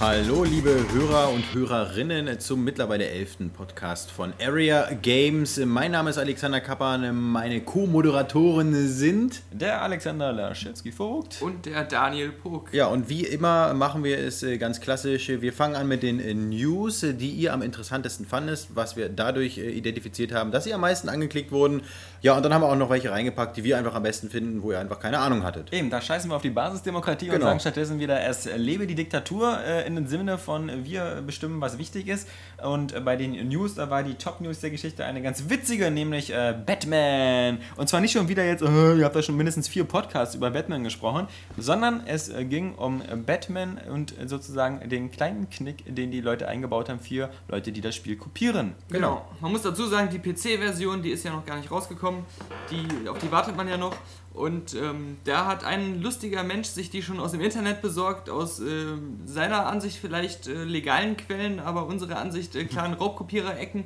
Hallo, liebe Hörer und Hörerinnen zum mittlerweile elften Podcast von Area Games. Mein Name ist Alexander Kappan, meine Co-Moderatoren sind der Alexander Laschetski-Vogt und der Daniel Pog. Ja, und wie immer machen wir es äh, ganz klassisch. Wir fangen an mit den äh, News, die ihr am interessantesten fandet, was wir dadurch äh, identifiziert haben, dass sie am meisten angeklickt wurden. Ja, und dann haben wir auch noch welche reingepackt, die wir einfach am besten finden, wo ihr einfach keine Ahnung hattet. Eben, da scheißen wir auf die Basisdemokratie genau. und sagen stattdessen wieder, es lebe die Diktatur in dem Sinne von wir bestimmen, was wichtig ist. Und äh, bei den News, da war die Top-News der Geschichte eine ganz witzige, nämlich äh, Batman. Und zwar nicht schon wieder jetzt, äh, ihr habt da schon mindestens vier Podcasts über Batman gesprochen, sondern es äh, ging um Batman und sozusagen den kleinen Knick, den die Leute eingebaut haben für Leute, die das Spiel kopieren. Genau. Man muss dazu sagen, die PC-Version, die ist ja noch gar nicht rausgekommen. Die, auf die wartet man ja noch. Und ähm, da hat ein lustiger Mensch sich die schon aus dem Internet besorgt, aus äh, seiner Ansicht vielleicht äh, legalen Quellen, aber unserer Ansicht äh, klaren Raubkopierer-Ecken.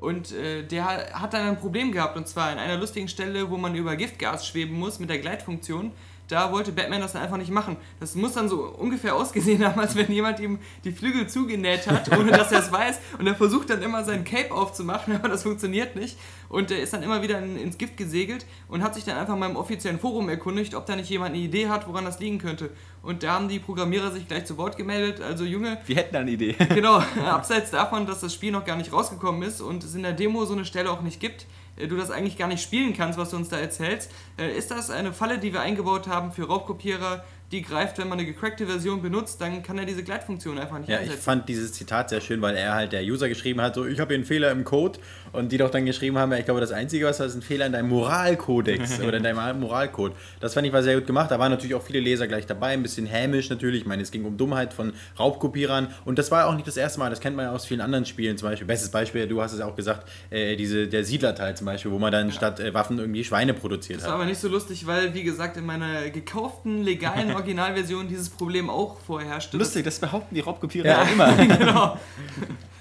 Und äh, der hat dann ein Problem gehabt, und zwar an einer lustigen Stelle, wo man über Giftgas schweben muss mit der Gleitfunktion da wollte Batman das dann einfach nicht machen. Das muss dann so ungefähr ausgesehen haben, als wenn jemand ihm die Flügel zugenäht hat, ohne dass er es weiß. Und er versucht dann immer sein Cape aufzumachen, aber das funktioniert nicht. Und er ist dann immer wieder in, ins Gift gesegelt und hat sich dann einfach mal im offiziellen Forum erkundigt, ob da nicht jemand eine Idee hat, woran das liegen könnte. Und da haben die Programmierer sich gleich zu Wort gemeldet. Also Junge. Wir hätten eine Idee. genau. Abseits davon, dass das Spiel noch gar nicht rausgekommen ist und es in der Demo so eine Stelle auch nicht gibt, du das eigentlich gar nicht spielen kannst, was du uns da erzählst. Äh, ist das eine Falle, die wir eingebaut haben für Raubkopierer, die greift, wenn man eine gecrackte Version benutzt, dann kann er diese Gleitfunktion einfach nicht ja, einsetzen. Ich fand dieses Zitat sehr schön, weil er halt der User geschrieben hat, so ich habe hier einen Fehler im Code und die doch dann geschrieben haben, ja, ich glaube, das Einzige, was da ist, ein Fehler in deinem Moralkodex oder in deinem Moralcode. Das fand ich war sehr gut gemacht. Da waren natürlich auch viele Leser gleich dabei, ein bisschen hämisch natürlich. Ich meine, es ging um Dummheit von Raubkopierern und das war auch nicht das erste Mal. Das kennt man ja aus vielen anderen Spielen. Zum Beispiel, bestes Beispiel, du hast es auch gesagt, äh, diese, der Siedlerteil zum Beispiel, wo man dann ja. statt äh, Waffen irgendwie Schweine produziert das hat. Das war aber nicht so lustig, weil, wie gesagt, in meiner gekauften, legalen Originalversion dieses Problem auch vorherrschte. Lustig, das behaupten die Raubkopierer ja. immer. genau.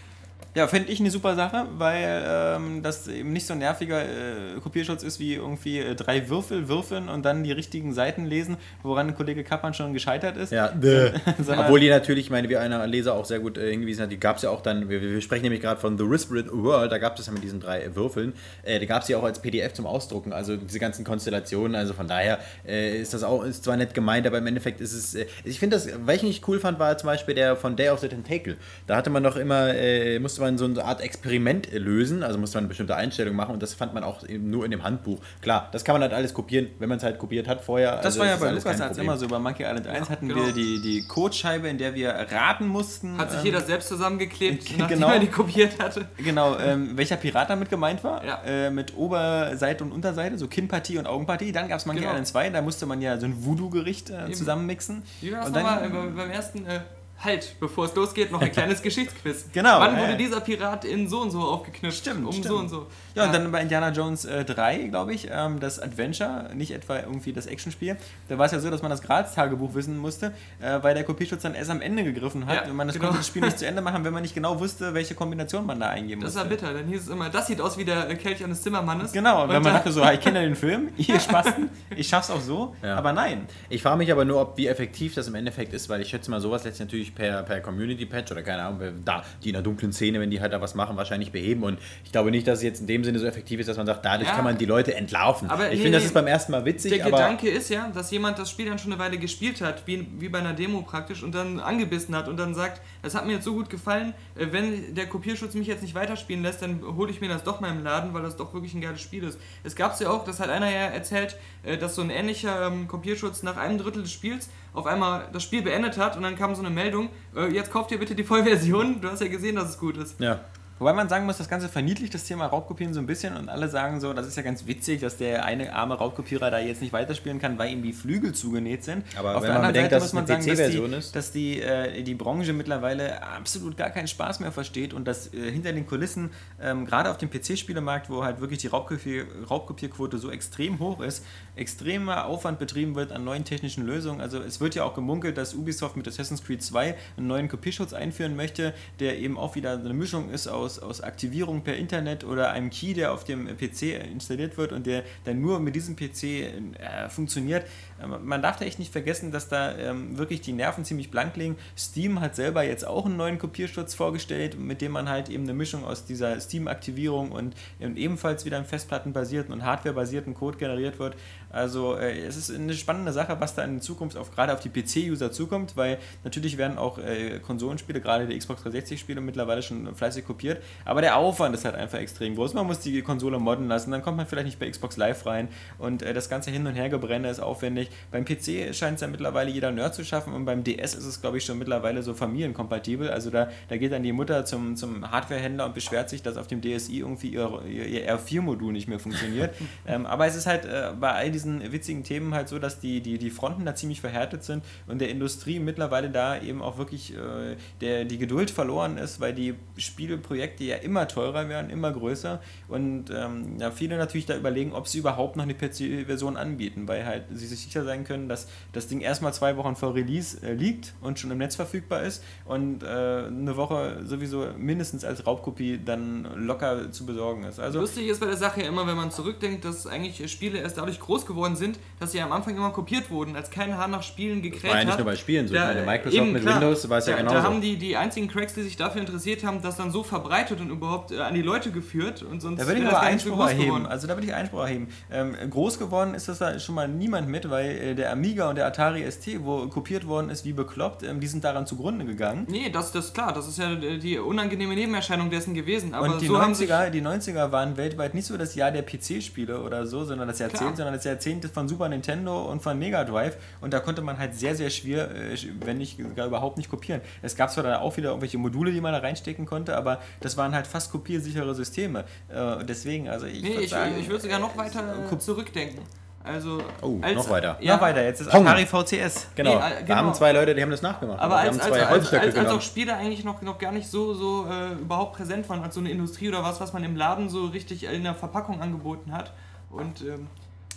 Ja, fände ich eine super Sache, weil ähm, das eben nicht so ein nerviger äh, Kopierschutz ist wie irgendwie äh, drei Würfel würfeln und dann die richtigen Seiten lesen, woran Kollege Kappan schon gescheitert ist. Ja, obwohl die natürlich, ich meine, wie einer Leser auch sehr gut äh, hingewiesen hat, die gab es ja auch dann, wir, wir sprechen nämlich gerade von The Whispered World, da gab es ja mit diesen drei Würfeln, äh, die gab es ja auch als PDF zum Ausdrucken, also diese ganzen Konstellationen, also von daher äh, ist das auch, ist zwar nett gemeint, aber im Endeffekt ist es, äh, ich finde das, was ich nicht cool fand, war zum Beispiel der von Day of the Tentacle. Da hatte man noch immer, musste man so eine Art Experiment lösen, also musste man eine bestimmte Einstellung machen und das fand man auch nur in dem Handbuch. Klar, das kann man halt alles kopieren, wenn man es halt kopiert hat vorher. Das also war ja bei Lukas als immer so. Bei Monkey Island 1 hatten genau. wir die, die Codescheibe, in der wir raten mussten. Hat sich ähm, jeder selbst zusammengeklebt, genau. nachdem er die kopiert hatte. Genau, ähm, welcher Pirat damit gemeint war. Ja. Äh, mit Oberseite und Unterseite, so Kinnpartie und Augenpartie. Dann gab es Monkey genau. Island 2, da musste man ja so ein Voodoo-Gericht äh, zusammenmixen. Wie war das nochmal beim ersten... Äh halt, bevor es losgeht, noch ein kleines Geschichtsquiz. Genau. Wann wurde dieser Pirat in so und so aufgeknüpft? Stimmt, um stimmt. so und so. Ja, und dann bei Indiana Jones äh, 3, glaube ich, ähm, das Adventure, nicht etwa irgendwie das Actionspiel. Da war es ja so, dass man das Graz-Tagebuch wissen musste, äh, weil der Kopierschutz dann erst am Ende gegriffen hat. Ja, und man das genau. konnte das Spiel nicht zu Ende machen, wenn man nicht genau wusste, welche Kombination man da eingeben musste. Das war bitter. Dann hieß es immer, das sieht aus wie der Kelch eines Zimmermannes. Genau, wenn man dachte so, ich kenne den Film, ihr Spasten, ich schaff's auch so. Ja. Aber nein. Ich frage mich aber nur, ob wie effektiv das im Endeffekt ist, weil ich schätze mal, sowas lässt natürlich per, per Community Community-Patch oder keine Ahnung, da, die in der dunklen Szene, wenn die halt da was machen, wahrscheinlich beheben. Und ich glaube nicht, dass es jetzt in dem Sinne so effektiv ist, dass man sagt, dadurch ja. kann man die Leute entlarven. Aber ich nee, finde, das ist beim ersten Mal witzig. Der Gedanke ist ja, dass jemand das Spiel dann schon eine Weile gespielt hat, wie, wie bei einer Demo praktisch, und dann angebissen hat und dann sagt, das hat mir jetzt so gut gefallen, äh, wenn der Kopierschutz mich jetzt nicht weiterspielen lässt, dann hole ich mir das doch mal im Laden, weil das doch wirklich ein geiles Spiel ist. Es gab es ja auch, das hat einer ja erzählt, äh, dass so ein ähnlicher ähm, Kopierschutz nach einem Drittel des Spiels auf einmal das Spiel beendet hat und dann kam so eine Meldung, äh, jetzt kauft ihr bitte die Vollversion, du hast ja gesehen, dass es gut ist. Ja. Wobei man sagen muss, das Ganze verniedlicht das Thema Raubkopieren so ein bisschen und alle sagen so, das ist ja ganz witzig, dass der eine arme Raubkopierer da jetzt nicht weiterspielen kann, weil ihm die Flügel zugenäht sind. Aber Auf der anderen bedenkt, Seite muss man sagen, dass, die, ist. dass die, äh, die Branche mittlerweile absolut gar keinen Spaß mehr versteht und dass äh, hinter den Kulissen, ähm, gerade auf dem PC-Spielemarkt, wo halt wirklich die Raubkopier Raubkopierquote so extrem hoch ist, extremer Aufwand betrieben wird an neuen technischen Lösungen. Also es wird ja auch gemunkelt, dass Ubisoft mit Assassin's Creed 2 einen neuen Kopierschutz einführen möchte, der eben auch wieder eine Mischung ist aus aus, Aktivierung per Internet oder einem Key, der auf dem PC installiert wird und der dann nur mit diesem PC äh, funktioniert. Man darf da echt nicht vergessen, dass da ähm, wirklich die Nerven ziemlich blank liegen. Steam hat selber jetzt auch einen neuen Kopiersturz vorgestellt, mit dem man halt eben eine Mischung aus dieser Steam-Aktivierung und, ebenfalls wieder einen festplattenbasierten und hardwarebasierten Code generiert wird. Also äh, es ist eine spannende Sache, was da in Zukunft auf, gerade auf die PC-User zukommt, weil natürlich werden auch äh, Konsolenspiele, gerade die Xbox 360-Spiele mittlerweile schon fleißig kopiert, aber der Aufwand ist halt einfach extrem groß. Man muss die Konsole modden lassen, dann kommt man vielleicht nicht bei Xbox Live rein und äh, das ganze Hin- und Hergebrenne ist aufwendig. Beim PC scheint es ja mittlerweile jeder Nerd zu schaffen und beim DS ist es, glaube ich, schon mittlerweile so familienkompatibel. Also da, da geht dann die Mutter zum, zum Hardwarehändler und beschwert sich, dass auf dem DSi irgendwie ihr, ihr R4-Modul nicht mehr funktioniert. ähm, aber es ist halt äh, bei all diesen witzigen Themen halt so, dass die, die, die Fronten da ziemlich verhärtet sind und der Industrie mittlerweile da eben auch wirklich äh, der, die Geduld verloren ist, weil die Spieleprojekte ja immer teurer werden, immer größer und ähm, ja, viele natürlich da überlegen, ob sie überhaupt noch eine PC-Version anbieten, weil halt sie sich sicher sein können, dass das Ding erstmal zwei Wochen vor Release äh, liegt und schon im Netz verfügbar ist und äh, eine Woche sowieso mindestens als Raubkopie dann locker zu besorgen ist. Also Lustig ist bei der Sache ja immer, wenn man zurückdenkt, dass eigentlich Spiele erst dadurch groß geworden sind, dass sie am Anfang immer kopiert wurden, als kein Hahn nach Spielen gekräht hat. War ja nicht nur bei Spielen so. Da, ich meine, Microsoft eben, mit klar, Windows war es ja genauso. Da haben die, die einzigen Cracks, die sich dafür interessiert haben, das dann so verbreitet und überhaupt äh, an die Leute geführt und sonst Da würde ich aber Einspruch erheben. Geworden. Also da würde ich Einspruch erheben. Ähm, groß geworden ist das da schon mal niemand mit, weil äh, der Amiga und der Atari ST, wo kopiert worden ist wie bekloppt, ähm, die sind daran zugrunde gegangen. Nee, das, das ist klar. Das ist ja die unangenehme Nebenerscheinung dessen gewesen. Aber und die, so 90er, die 90er waren weltweit nicht so das Jahr der PC-Spiele oder so, sondern das Jahrzehnt, klar. sondern das Jahrzehnt von Super Nintendo und von Mega Drive und da konnte man halt sehr, sehr schwer, äh, wenn nicht gar überhaupt nicht kopieren. Es gab zwar dann auch wieder irgendwelche Module, die man da reinstecken konnte, aber das waren halt fast kopiersichere Systeme. Äh, deswegen, also ich nee, würde sagen... Ich würde sogar noch weiter zurückdenken. Also, oh, als, noch weiter. Ja, noch weiter. Jetzt ist Pong. Atari VCS. Genau. Nee, äh, genau. Da haben zwei Leute, die haben das nachgemacht. Aber als, als, als, als, als auch Spiele eigentlich noch, noch gar nicht so, so äh, überhaupt präsent waren als so eine Industrie oder was, was man im Laden so richtig in der Verpackung angeboten hat. Und ähm,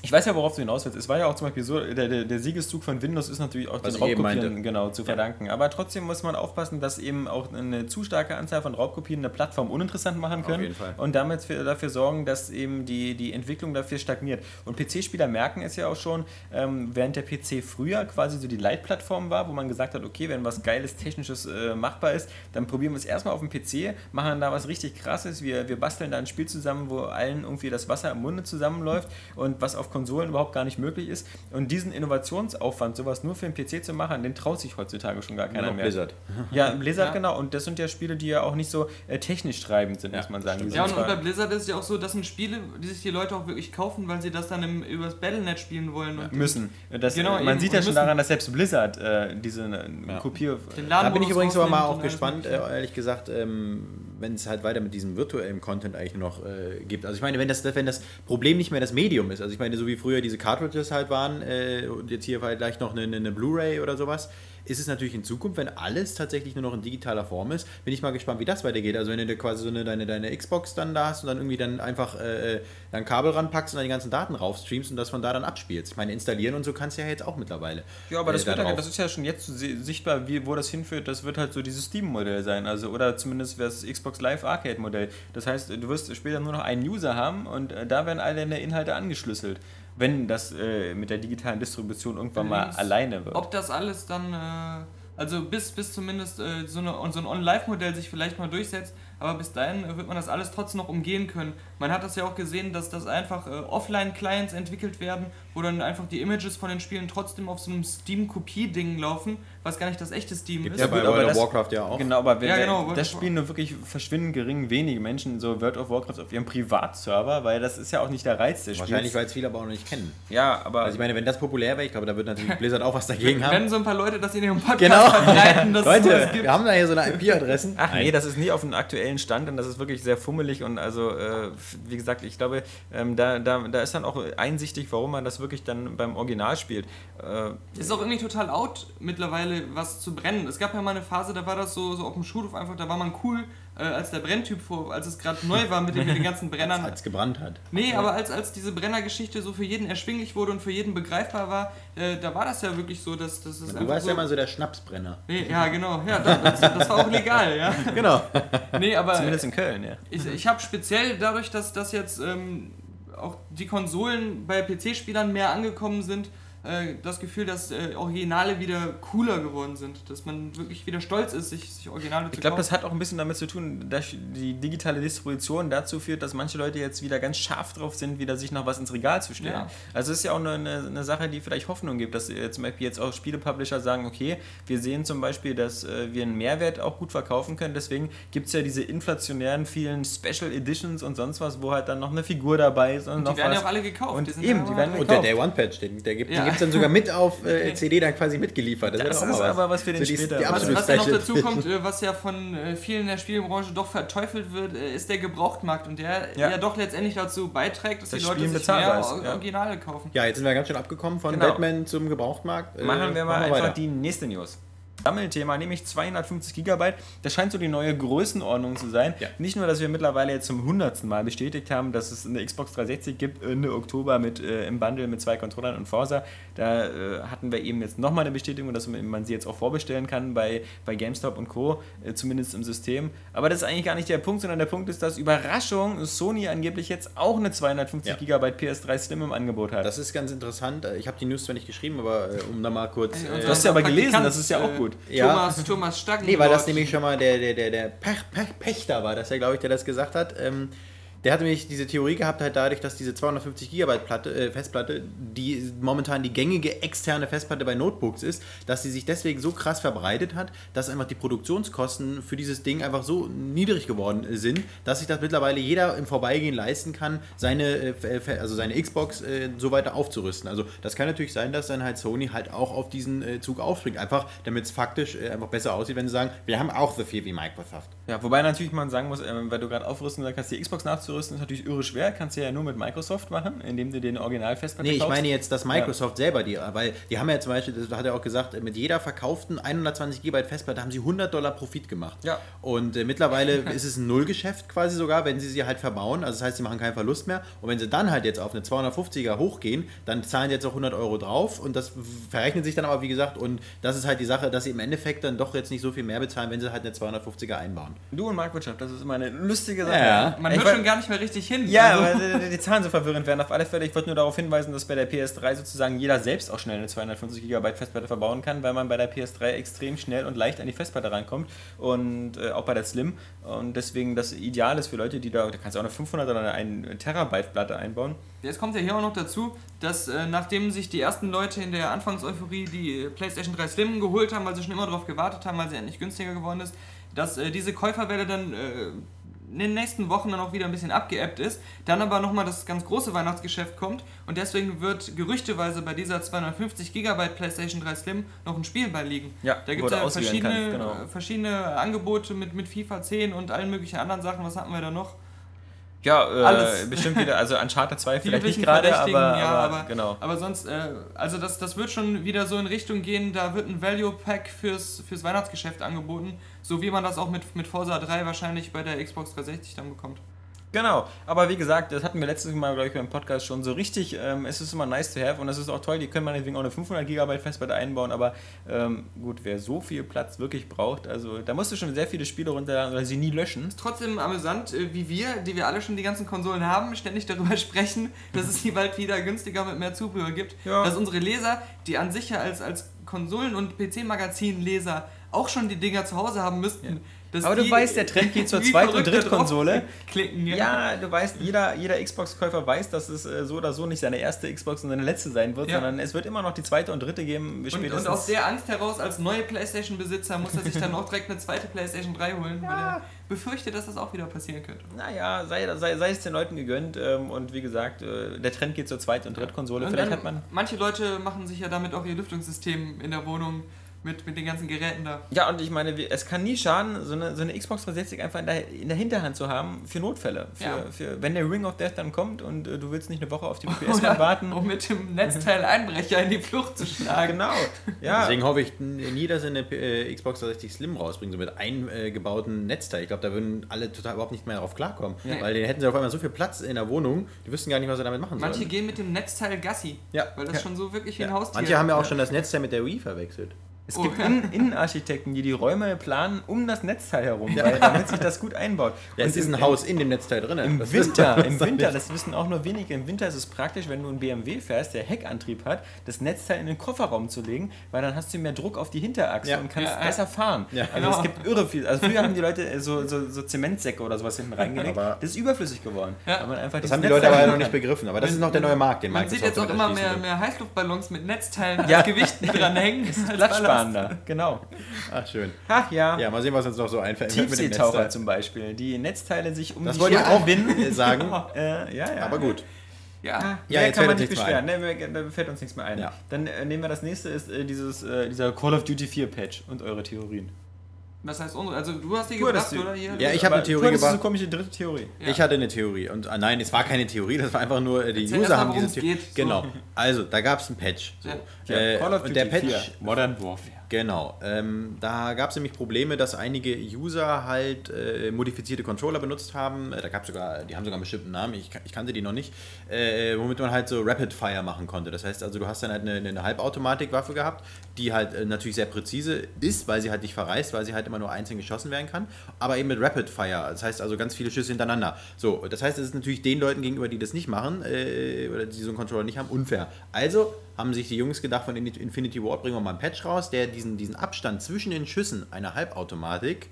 ich weiß ja, worauf du hinaus willst. Es war ja auch zum Beispiel so, der, der, der Siegeszug von Windows ist natürlich auch Was den Raubkopien genau, zu verdanken. Ja. Aber trotzdem muss man aufpassen, dass eben auch eine zu starke Anzahl von Raubkopien eine Plattform uninteressant machen können und damit für, dafür sorgen, dass eben die, die Entwicklung dafür stagniert. Und PC-Spieler merken es ja auch schon, ähm, während der PC früher quasi so die Leitplattform war, wo man gesagt hat, okay, wenn was Geiles, Technisches äh, machbar ist, dann probieren wir es erstmal auf dem PC, machen da was richtig Krasses, wir, wir basteln da ein Spiel zusammen, wo allen irgendwie das Wasser im Munde zusammenläuft und was auf Konsolen überhaupt gar nicht möglich ist. Und diesen Innovationsaufwand, sowas nur für den PC zu machen, den traut sich heutzutage schon gar keiner mehr. Blizzard. Ja, Blizzard, ja. genau. Und das sind ja Spiele, die ja auch nicht so äh, technisch treibend sind, ja, muss man sagen. Ja, und, und, bei Blizzard ist es ja auch so, das sind Spiele, die sich die Leute auch wirklich kaufen, weil sie das dann im, übers Battlenet spielen wollen. Ja, müssen. Das, genau, man sieht ja schon daran, dass selbst Blizzard äh, diese äh, Kopier... Da bin ich übrigens aber mal auch gespannt, äh, ehrlich gesagt, ähm, wenn es halt weiter mit diesem virtuellen Content eigentlich noch äh, gibt. Also ich meine, wenn das, wenn das Problem nicht mehr das Medium ist, also ich meine, so wie früher diese Cartridges halt waren äh, und jetzt hier vielleicht noch eine, eine Blu-ray oder sowas, ist es natürlich in Zukunft, wenn alles tatsächlich nur noch in digitaler Form ist, bin ich mal gespannt, wie das weitergeht. Also wenn du quasi so eine, deine, deine Xbox dann da hast und dann irgendwie dann einfach äh, ein Kabel ranpackst und dann die ganzen Daten raufstreamst und das von da dann abspielst. Ich meine, installieren und so kannst du ja jetzt auch mittlerweile. Ja, aber das, äh, wird ja, das ist ja schon jetzt sichtbar, wie, wo das hinführt. Das wird halt so dieses Steam-Modell sein. Also, oder zumindest das Xbox Live Arcade-Modell. Das heißt, du wirst später nur noch einen User haben und äh, da werden alle deine Inhalte angeschlüsselt wenn das äh, mit der digitalen Distribution irgendwann mal alleine wird. Ob das alles dann, äh, also bis, bis zumindest äh, so, eine, so ein On-Live-Modell sich vielleicht mal durchsetzt, aber bis dahin wird man das alles trotzdem noch umgehen können. Man hat das ja auch gesehen, dass das einfach äh, Offline-Clients entwickelt werden, wo dann einfach die Images von den Spielen trotzdem auf so einem Steam-Kopie-Ding laufen, was gar nicht das echte Steam Gibt ist. Ja, bei World of Warcraft ja auch. Genau, aber wenn ja, genau, das spielen nur wirklich verschwindend gering wenige Menschen so World of Warcraft auf ihrem Privatserver, weil das ist ja auch nicht der Reiz des Spiels. Wahrscheinlich, weil es viele aber auch noch nicht kennen. Ja, aber... Also ich meine, wenn das populär wäre, ich glaube, da wird natürlich Blizzard auch was dagegen haben. Wenn so ein paar Leute das in ihrem Podcast genau. verbreiten, dass Leute, es gibt. wir haben da hier so eine IP-Adressen. Ach nee, das ist nie auf einem aktuellen Stand und das ist wirklich sehr fummelig und also, äh, wie gesagt, ich glaube, ähm, da, da, da ist dann auch einsichtig, warum man das wirklich dann beim Original spielt. Äh, ist auch irgendwie total out mittlerweile, was zu brennen. Es gab ja mal eine Phase, da war das so, so auf dem Schulhof einfach, da war man cool, äh, als der Brenntyp vor, als es gerade neu war mit den, mit den ganzen Brennern. als es gebrannt hat. Nee, aber als, als diese Brennergeschichte so für jeden erschwinglich wurde und für jeden begreifbar war, äh, da war das ja wirklich so, dass, dass es Du warst so, ja immer so der Schnapsbrenner. Nee, ja, genau. Ja, das, das war auch legal, ja. Genau. Nee, aber Zumindest in Köln, ja. ich, ich habe speziell dadurch, dass, dass jetzt ähm, auch die Konsolen bei PC-Spielern mehr angekommen sind, äh, das Gefühl, dass äh, Originale wieder cooler geworden sind. Dass man wirklich wieder stolz ist, sich, sich Originale Ich zu glaube, kaufen. das hat auch ein bisschen damit zu tun, dass die digitale Distribution dazu führt, dass manche Leute jetzt wieder ganz scharf drauf sind, wieder sich noch was ins Regal zu stellen. Ja. Also es ist ja auch eine, eine, Sache, die vielleicht Hoffnung gibt, dass äh, zum Beispiel jetzt auch Spielepublisher sagen, okay, wir sehen zum Beispiel, dass äh, wir einen Mehrwert auch gut verkaufen können, deswegen gibt es ja diese inflationären vielen Special Editions und sonst was, wo halt dann noch eine Figur dabei ist und, Und noch die werden was. ja auch alle gekauft. Und Die sind eben, die werden Und der gekauft. Day One Patch, den, der gibt Ja. Es dann sogar mit auf äh, CD dann quasi mitgeliefert. Das auch ist mal aber was für den So die- später. die Was- Was, was ja noch dazu kommt, äh, was ja von äh, vielen in der Spielbranche doch verteufelt wird, äh, ist der Gebrauchtmarkt und der Ja. ja, doch letztendlich dazu beiträgt, dass Das die Leute sich mehr ist. Originale kaufen. Ja, jetzt sind wir ganz schön abgekommen von Genau. Batman zum Gebrauchtmarkt. Äh, Machen wir mal machen einfach weiter. die nächste News. Sammelthema, nämlich 250 Gigabyte. Das scheint so die neue Größenordnung zu sein. Ja. Nicht nur, dass wir mittlerweile jetzt zum hundertsten Mal bestätigt haben, dass es eine Xbox 360 gibt, Ende Oktober mit, äh, im Bundle mit zwei Controllern und Forza. Da äh, hatten wir eben jetzt nochmal eine Bestätigung, dass man sie jetzt auch vorbestellen kann bei, bei GameStop und Co., äh, zumindest im System. Aber das ist eigentlich gar nicht der Punkt, sondern der Punkt ist, dass Überraschung Sony angeblich jetzt auch eine 250 Ja. Gigabyte PS3 Slim im Angebot hat. Das ist ganz interessant. Äh, Ich habe die News zwar nicht geschrieben, aber äh, um da mal kurz. Äh, unser- Du hast ja aber gelesen, das ist ja auch äh, gut. Ja. Thomas, Thomas Stacken. Nee, weil das nämlich schon mal der, der, der, der Pech, Pech, Pächter war, das ja, glaube ich, der das gesagt hat. Ähm, der hatte nämlich diese Theorie gehabt, halt dadurch, dass diese 250 GB Platte, äh, Festplatte, die momentan die gängige externe Festplatte bei Notebooks ist, dass sie sich deswegen so krass verbreitet hat, dass einfach die Produktionskosten für dieses Ding einfach so niedrig geworden sind, dass sich das mittlerweile jeder im Vorbeigehen leisten kann, seine, äh, Fe- also seine Xbox äh, so weiter aufzurüsten. Also das kann natürlich sein, dass dann halt Sony halt auch auf diesen äh, Zug aufspringt, einfach damit es faktisch äh, einfach besser aussieht, wenn sie sagen, wir haben auch so viel wie Microsoft. Ja, wobei natürlich man sagen muss, ähm, weil du gerade aufrüsten gesagt hast, die Xbox nachzurüsten, ist natürlich irre schwer. Kannst du ja nur mit Microsoft machen, indem du den Original-Festplatte Nee, ich kaufst. meine jetzt, dass Microsoft selber die, weil die haben ja zum Beispiel, das hat er auch gesagt, mit jeder verkauften 120 GB Festplatte haben sie 100 Dollar Profit gemacht. Ja. Und äh, mittlerweile ist es ein Nullgeschäft quasi sogar, wenn sie sie halt verbauen. Also das heißt, sie machen keinen Verlust mehr. Und wenn sie dann halt jetzt auf eine 250er hochgehen, dann zahlen sie jetzt auch 100 Euro drauf und das verrechnet sich dann aber, wie gesagt, und das ist halt die Sache, dass sie im Endeffekt dann doch jetzt nicht so viel mehr bezahlen, wenn sie halt eine 250er einbauen. Du und Marktwirtschaft, das ist immer eine lustige Sache. Ja. Man Ich hört schon gar nicht mehr richtig hin. Ja, Also- weil die, die Zahlen so verwirrend werden. Auf alle Fälle, ich wollte nur darauf hinweisen, dass bei der PS3 sozusagen jeder selbst auch schnell eine 250 GB Festplatte verbauen kann, weil man bei der PS3 extrem schnell und leicht an die Festplatte rankommt und äh, auch bei der Slim. Und deswegen das ideal ist für Leute, die da, da kannst du auch eine 500 oder eine 1 Terabyte Platte einbauen. Jetzt kommt ja hier auch noch dazu, dass äh, nachdem sich die ersten Leute in der Anfangseuphorie die äh, PlayStation 3 Slim geholt haben, weil sie schon immer darauf gewartet haben, weil sie endlich günstiger geworden ist, dass äh, diese Käuferwelle dann äh, in den nächsten Wochen dann auch wieder ein bisschen abgeebbt ist, dann aber nochmal das ganz große Weihnachtsgeschäft kommt und deswegen wird gerüchteweise bei dieser 250 GB PlayStation 3 Slim noch ein Spiel beiliegen. Ja, da gibt es ja verschiedene, genau. verschiedene Angebote mit, mit FIFA 10 und allen möglichen anderen Sachen. Was hatten wir da noch? Ja, äh, Alles. bestimmt wieder, also Uncharted 2 Die vielleicht nicht gerade, aber, ja, aber, aber, genau. aber sonst, äh, also das, das wird schon wieder so in Richtung gehen, da wird ein Value Pack fürs, fürs Weihnachtsgeschäft angeboten, so wie man das auch mit, mit Forza 3 wahrscheinlich bei der Xbox 360 dann bekommt. Genau, aber wie gesagt, das hatten wir letztes Mal, glaube ich, beim Podcast schon so richtig. Ähm, es ist immer nice to have und es ist auch toll, die können meinetwegen auch eine 500 GB Festplatte einbauen, aber ähm, gut, wer so viel Platz wirklich braucht, also da musst du schon sehr viele Spiele runterladen oder sie nie löschen. Trotzdem amüsant, äh, wie wir, die wir alle schon die ganzen Konsolen haben, ständig darüber sprechen, dass es die bald wieder günstiger mit mehr Zubehör gibt. Ja. Dass unsere Leser, die an sich ja als, als Konsolen- und PC-Magazin-Leser auch schon die Dinger zu Hause haben müssten. dass Aber du weißt, der Trend geht zur wie Zweit- und drauf Drittkonsole. Klicken, Ja, du weißt, jeder, jeder Xbox-Käufer weiß, dass es äh, so oder so nicht seine erste Xbox und seine letzte sein wird, Ja. sondern es wird immer noch die zweite und dritte geben. Und, und aus der Angst heraus, als neue Playstation-Besitzer, muss er sich dann auch direkt eine zweite Playstation 3 holen, weil er befürchtet, dass das auch wieder passieren könnte. Naja, sei, sei, sei es den Leuten gegönnt ähm, und wie gesagt, äh, der Trend geht zur Zweit- und Drittkonsole. Und Vielleicht hat man. Manche Leute machen sich ja damit auch ihr Lüftungssystem in der Wohnung mit, mit den ganzen Geräten da. Ja, und ich meine, es kann nie schaden, so eine, so eine Xbox 360 einfach in der, in der Hinterhand zu haben für Notfälle. Für, ja. für, wenn der Ring of Death dann kommt und äh, du willst nicht eine Woche auf die PS warten. Um mit dem Netzteil Einbrecher in die Flucht zu schlagen. Genau. Ja. Deswegen hoffe ich nie, dass sie eine äh, Xbox 360 Slim rausbringen, so mit eingebauten Netzteil. Ich glaube, da würden alle total überhaupt nicht mehr darauf klarkommen. Ja. Weil dann hätten sie auf einmal so viel Platz in der Wohnung, die wüssten gar nicht, was sie damit machen sollen. Manche gehen mit dem Netzteil Gassi. Ja. Weil das schon so wirklich wie ein Haustier Manche haben ja auch schon das Netzteil mit der Wii verwechselt. Es gibt oh. Innenarchitekten, die die Räume planen um das Netzteil herum, weil, damit sich das gut einbaut. Ja, es ist ein Haus in dem Netzteil drin. Im das Winter, im Winter, das wissen auch nur wenige, im Winter ist es praktisch, wenn du einen BMW fährst, der Heckantrieb hat, das Netzteil in den Kofferraum zu legen, weil dann hast du mehr Druck auf die Hinterachse ja. und kannst ja, besser fahren. Ja. Also es gibt irre viel. Also früher haben die Leute so, so, so Zementsäcke oder sowas hinten reingelegt. Aber das ist überflüssig geworden. das haben die Leute aber ja noch nicht begriffen. Aber das ist noch der neue Markt, den Man sieht jetzt auch immer mehr, mehr Heißluftballons mit Netzteilen als Gewichten dran hängen. Das ist platzsparender. Genau. Ach, schön. Ach ja. Ja, mal sehen, was uns noch so einfällt. Tiefseetaucher zum Beispiel. Die Netzteile sich um das die wollte ich auch binden, sagen. äh, ja, ja. Aber gut. Ja, ja jetzt kann man nicht beschweren. Ne, da fällt uns nichts mehr ein. Ja. Dann äh, nehmen wir das nächste, ist äh, dieses, äh, dieser Call of Duty 4 Patch und eure Theorien. Was heißt unsere? Also du hast die du gebracht, oder? Hier? Ja, ich habe eine Theorie gebracht. so komische dritte Theorie. Ja. Ich hatte eine Theorie. Und ah, nein, es war keine Theorie, das war einfach nur, äh, die Erzähl User haben diese Theorie. Genau. Also, da gab es ein Patch. So. Ja. Äh, Call of Duty und der Patch, 4. Modern Warfare. Genau. Ähm, da gab es nämlich Probleme, dass einige User halt äh, modifizierte Controller benutzt haben. Äh, da gab sogar, die haben sogar einen bestimmten Namen, ich, ich kannte die noch nicht, äh, womit man halt so Rapid Fire machen konnte. Das heißt also, du hast dann halt eine, eine Halbautomatikwaffe gehabt, die halt äh, natürlich sehr präzise ist, weil sie halt nicht verreist, weil sie halt immer nur einzeln geschossen werden kann, aber eben mit Rapid Fire. Das heißt also ganz viele Schüsse hintereinander. So, das heißt, es ist natürlich den Leuten gegenüber, die das nicht machen, äh, oder die so einen Controller nicht haben, unfair. Also haben sich die Jungs gedacht, von Infinity Ward bringen wir mal einen Patch raus, der diesen, diesen Abstand zwischen den Schüssen einer Halbautomatik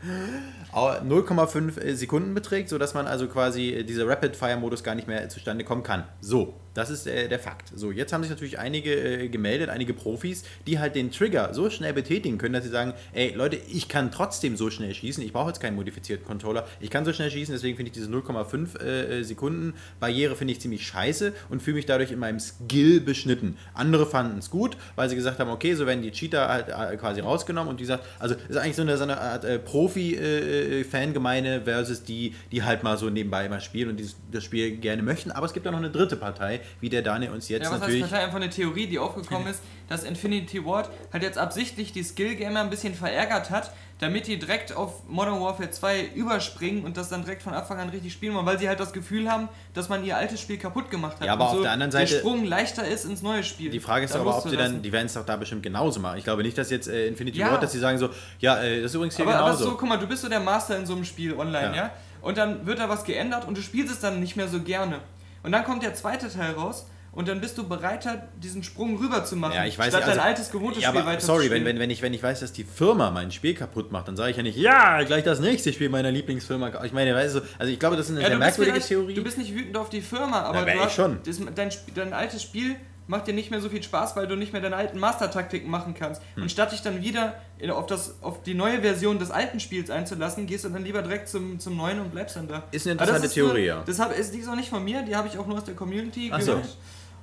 0,5 äh, Sekunden beträgt, sodass man also quasi äh, dieser Rapid-Fire-Modus gar nicht mehr zustande kommen kann. So, das ist äh, der Fakt. So, jetzt haben sich natürlich einige äh, gemeldet, einige Profis, die halt den Trigger so schnell betätigen können, dass sie sagen, ey Leute, ich kann trotzdem so schnell schießen, ich brauche jetzt keinen modifizierten Controller, ich kann so schnell schießen, deswegen finde ich diese 0,5 äh, Sekunden Barriere finde ich ziemlich scheiße und fühle mich dadurch in meinem Skill beschnitten. Andere fanden es gut, weil sie gesagt haben, okay, so werden die Cheater halt äh, quasi rausgenommen und die sagt, also ist eigentlich so eine, so eine Art äh, Profi-Fangemeine versus die, die halt mal so nebenbei immer spielen und dieses, das Spiel gerne möchten, aber es gibt auch noch eine dritte Partei, wie der Daniel uns jetzt ja, was natürlich... Das ist einfach eine Theorie, die aufgekommen ist, dass Infinity Ward halt jetzt absichtlich die Skill-Gamer ein bisschen verärgert hat, damit die direkt auf Modern Warfare 2 überspringen und das dann direkt von Anfang an richtig spielen wollen, weil sie halt das Gefühl haben, dass man ihr altes Spiel kaputt gemacht hat. Ja, aber so auf der anderen Seite. Der Sprung leichter ist ins neue Spiel. Die Frage ist aber, ob sie dann, die werden es doch da bestimmt genauso machen. Ich glaube nicht, dass jetzt äh, Infinity ja. Ward, dass sie sagen so, ja, äh, das ist übrigens hier aber, genauso. Aber so, guck mal, du bist so der Master in so einem Spiel online, ja? ja? Und dann wird da was geändert und du spielst es dann nicht mehr so gerne. Und dann kommt der zweite Teil raus und dann bist du bereiter, diesen Sprung rüber zu machen, ja, ich weiß statt also, dein altes gewohntes ja, Spiel weiter Sorry, wenn, wenn, wenn, ich, wenn ich weiß, dass die Firma mein Spiel kaputt macht, dann sage ich ja nicht, ja, gleich das nächste Spiel meiner Lieblingsfirma. Ich meine, weißt du, also ich glaube, das ist eine ja, sehr merkwürdige Theorie. Du bist nicht wütend auf die Firma, aber Na, du hast, schon. Das, dein, dein altes Spiel macht dir nicht mehr so viel Spaß, weil du nicht mehr deine alten Master-Taktiken machen kannst. Hm. Und statt dich dann wieder auf, das, auf die neue Version des alten Spiels einzulassen, gehst du dann lieber direkt zum, zum neuen und bleibst dann da. Ist eine interessante Theorie, ja. Das hab, ist, die ist auch nicht von mir, die habe ich auch nur aus der Community Ach gehört. So.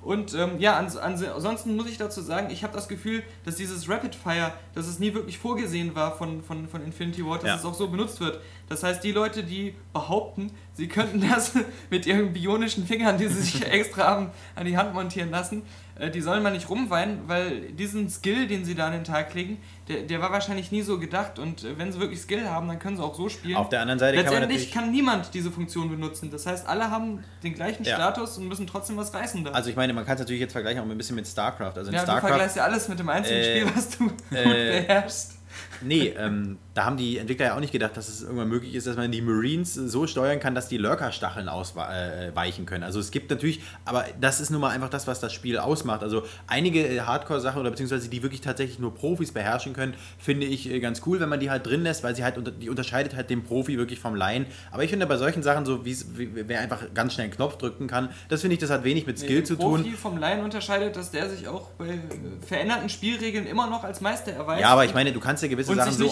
Und ähm, ja, ans, ans, ansonsten muss ich dazu sagen, ich habe das Gefühl, dass dieses Rapid Fire, dass es nie wirklich vorgesehen war von, von, von Infinity Ward, dass ja. es auch so benutzt wird. Das heißt, die Leute, die behaupten, sie könnten das mit ihren bionischen Fingern, die sie sich extra haben, an die Hand montieren lassen, äh, die sollen mal nicht rumweinen, weil diesen Skill, den sie da an den Tag legen, der, der war wahrscheinlich nie so gedacht und äh, wenn sie wirklich Skill haben, dann können sie auch so spielen. Auf der anderen Seite Letztendlich kann, kann niemand diese Funktion benutzen. Das heißt, alle haben den gleichen ja. Status und müssen trotzdem was reißen da. Also ich meine, man kann es natürlich jetzt vergleichen auch ein bisschen mit StarCraft. Also in ja, StarCraft, du vergleichst ja alles mit dem einzigen äh, Spiel, was du äh, gut beherrschst. Nee, ähm, da haben die Entwickler ja auch nicht gedacht, dass es irgendwann möglich ist, dass man die Marines so steuern kann, dass die Lurker-Stacheln ausweichen können. Also es gibt natürlich, aber das ist nun mal einfach das, was das Spiel ausmacht. Also einige äh, Hardcore-Sachen oder beziehungsweise die wirklich tatsächlich nur Profis beherrschen können, finde ich äh, ganz cool, wenn man die halt drin lässt, weil sie halt, die unterscheidet halt den Profi wirklich vom Laien. Aber ich finde bei solchen Sachen, so wie wer einfach ganz schnell einen Knopf drücken kann, das finde ich, das hat wenig mit Skill nee, zu tun. Profi vom Laien unterscheidet, dass der sich auch bei veränderten Spielregeln immer noch als Meister erweist. Ja, aber ich meine, du kannst ja gewisse Sachen so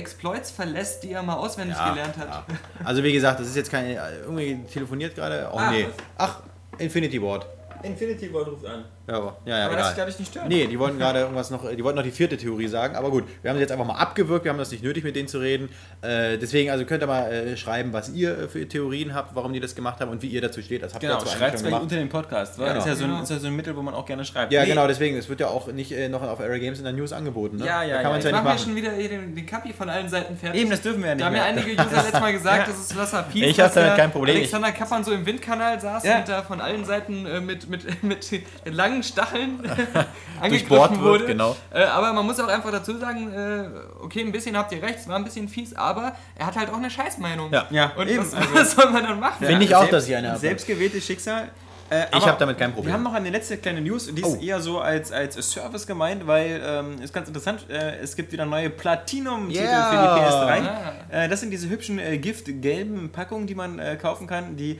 Exploits verlässt, die er mal auswendig ja, gelernt hat. Ja. Also wie gesagt, das ist jetzt keine. Irgendwie telefoniert gerade. Oh ah, nee. Ach, Infinity Ward. Infinity Ward ruft an. Ja, aber, ja, ja, Aber egal. das glaube ich nicht stören. Nee, die wollten gerade irgendwas noch, die wollten noch die vierte Theorie sagen, aber gut, wir haben sie jetzt einfach mal abgewürgt, wir haben das nicht nötig, mit denen zu reden. Äh, deswegen, also könnt ihr mal äh, schreiben, was ihr äh, für Theorien habt, warum die das gemacht haben und wie ihr dazu steht. Das habt ihr Genau, dazu schreibt es unter den Podcast. Weil Genau. ist, ja so ein, Genau. ist ja so ein Mittel, wo man auch gerne schreibt. Ja, Nee, genau, deswegen, es wird ja auch nicht äh, noch auf Area Games in der News angeboten. Ne? Ja, ja, da ja, kann man es Jetzt ja nicht machen wir machen. schon wieder hier den, den Kapi von allen Seiten fertig. Eben, das dürfen wir ja nicht Da haben ja einige User letztes Mal gesagt, das ist Wasser. Ich hab dass damit kein Problem. Alexander Kappern so im Windkanal saß Ja. und da von allen Seiten äh, mit, mit, mit langen Stacheln Durchbohrt angegriffen wird, wurde. genau. Äh, aber man muss auch einfach dazu sagen, äh, okay, ein bisschen habt ihr recht, es war ein bisschen fies, aber er hat halt auch eine Scheißmeinung. Ja. Ja, Und eben. was, Also- was soll man dann machen? Finde ich auch, dass ich eine habe. Selbstgewähltes Schicksal. Äh, Ich habe damit kein Problem. Wir haben noch eine letzte kleine News, und die Oh. ist eher so als, als Service gemeint, weil ähm, ist ganz interessant, äh, es gibt wieder neue Platinum-Titel Yeah. für die PS3. Ah. Äh, das sind diese hübschen äh, giftgelben Packungen, die man äh, kaufen kann, die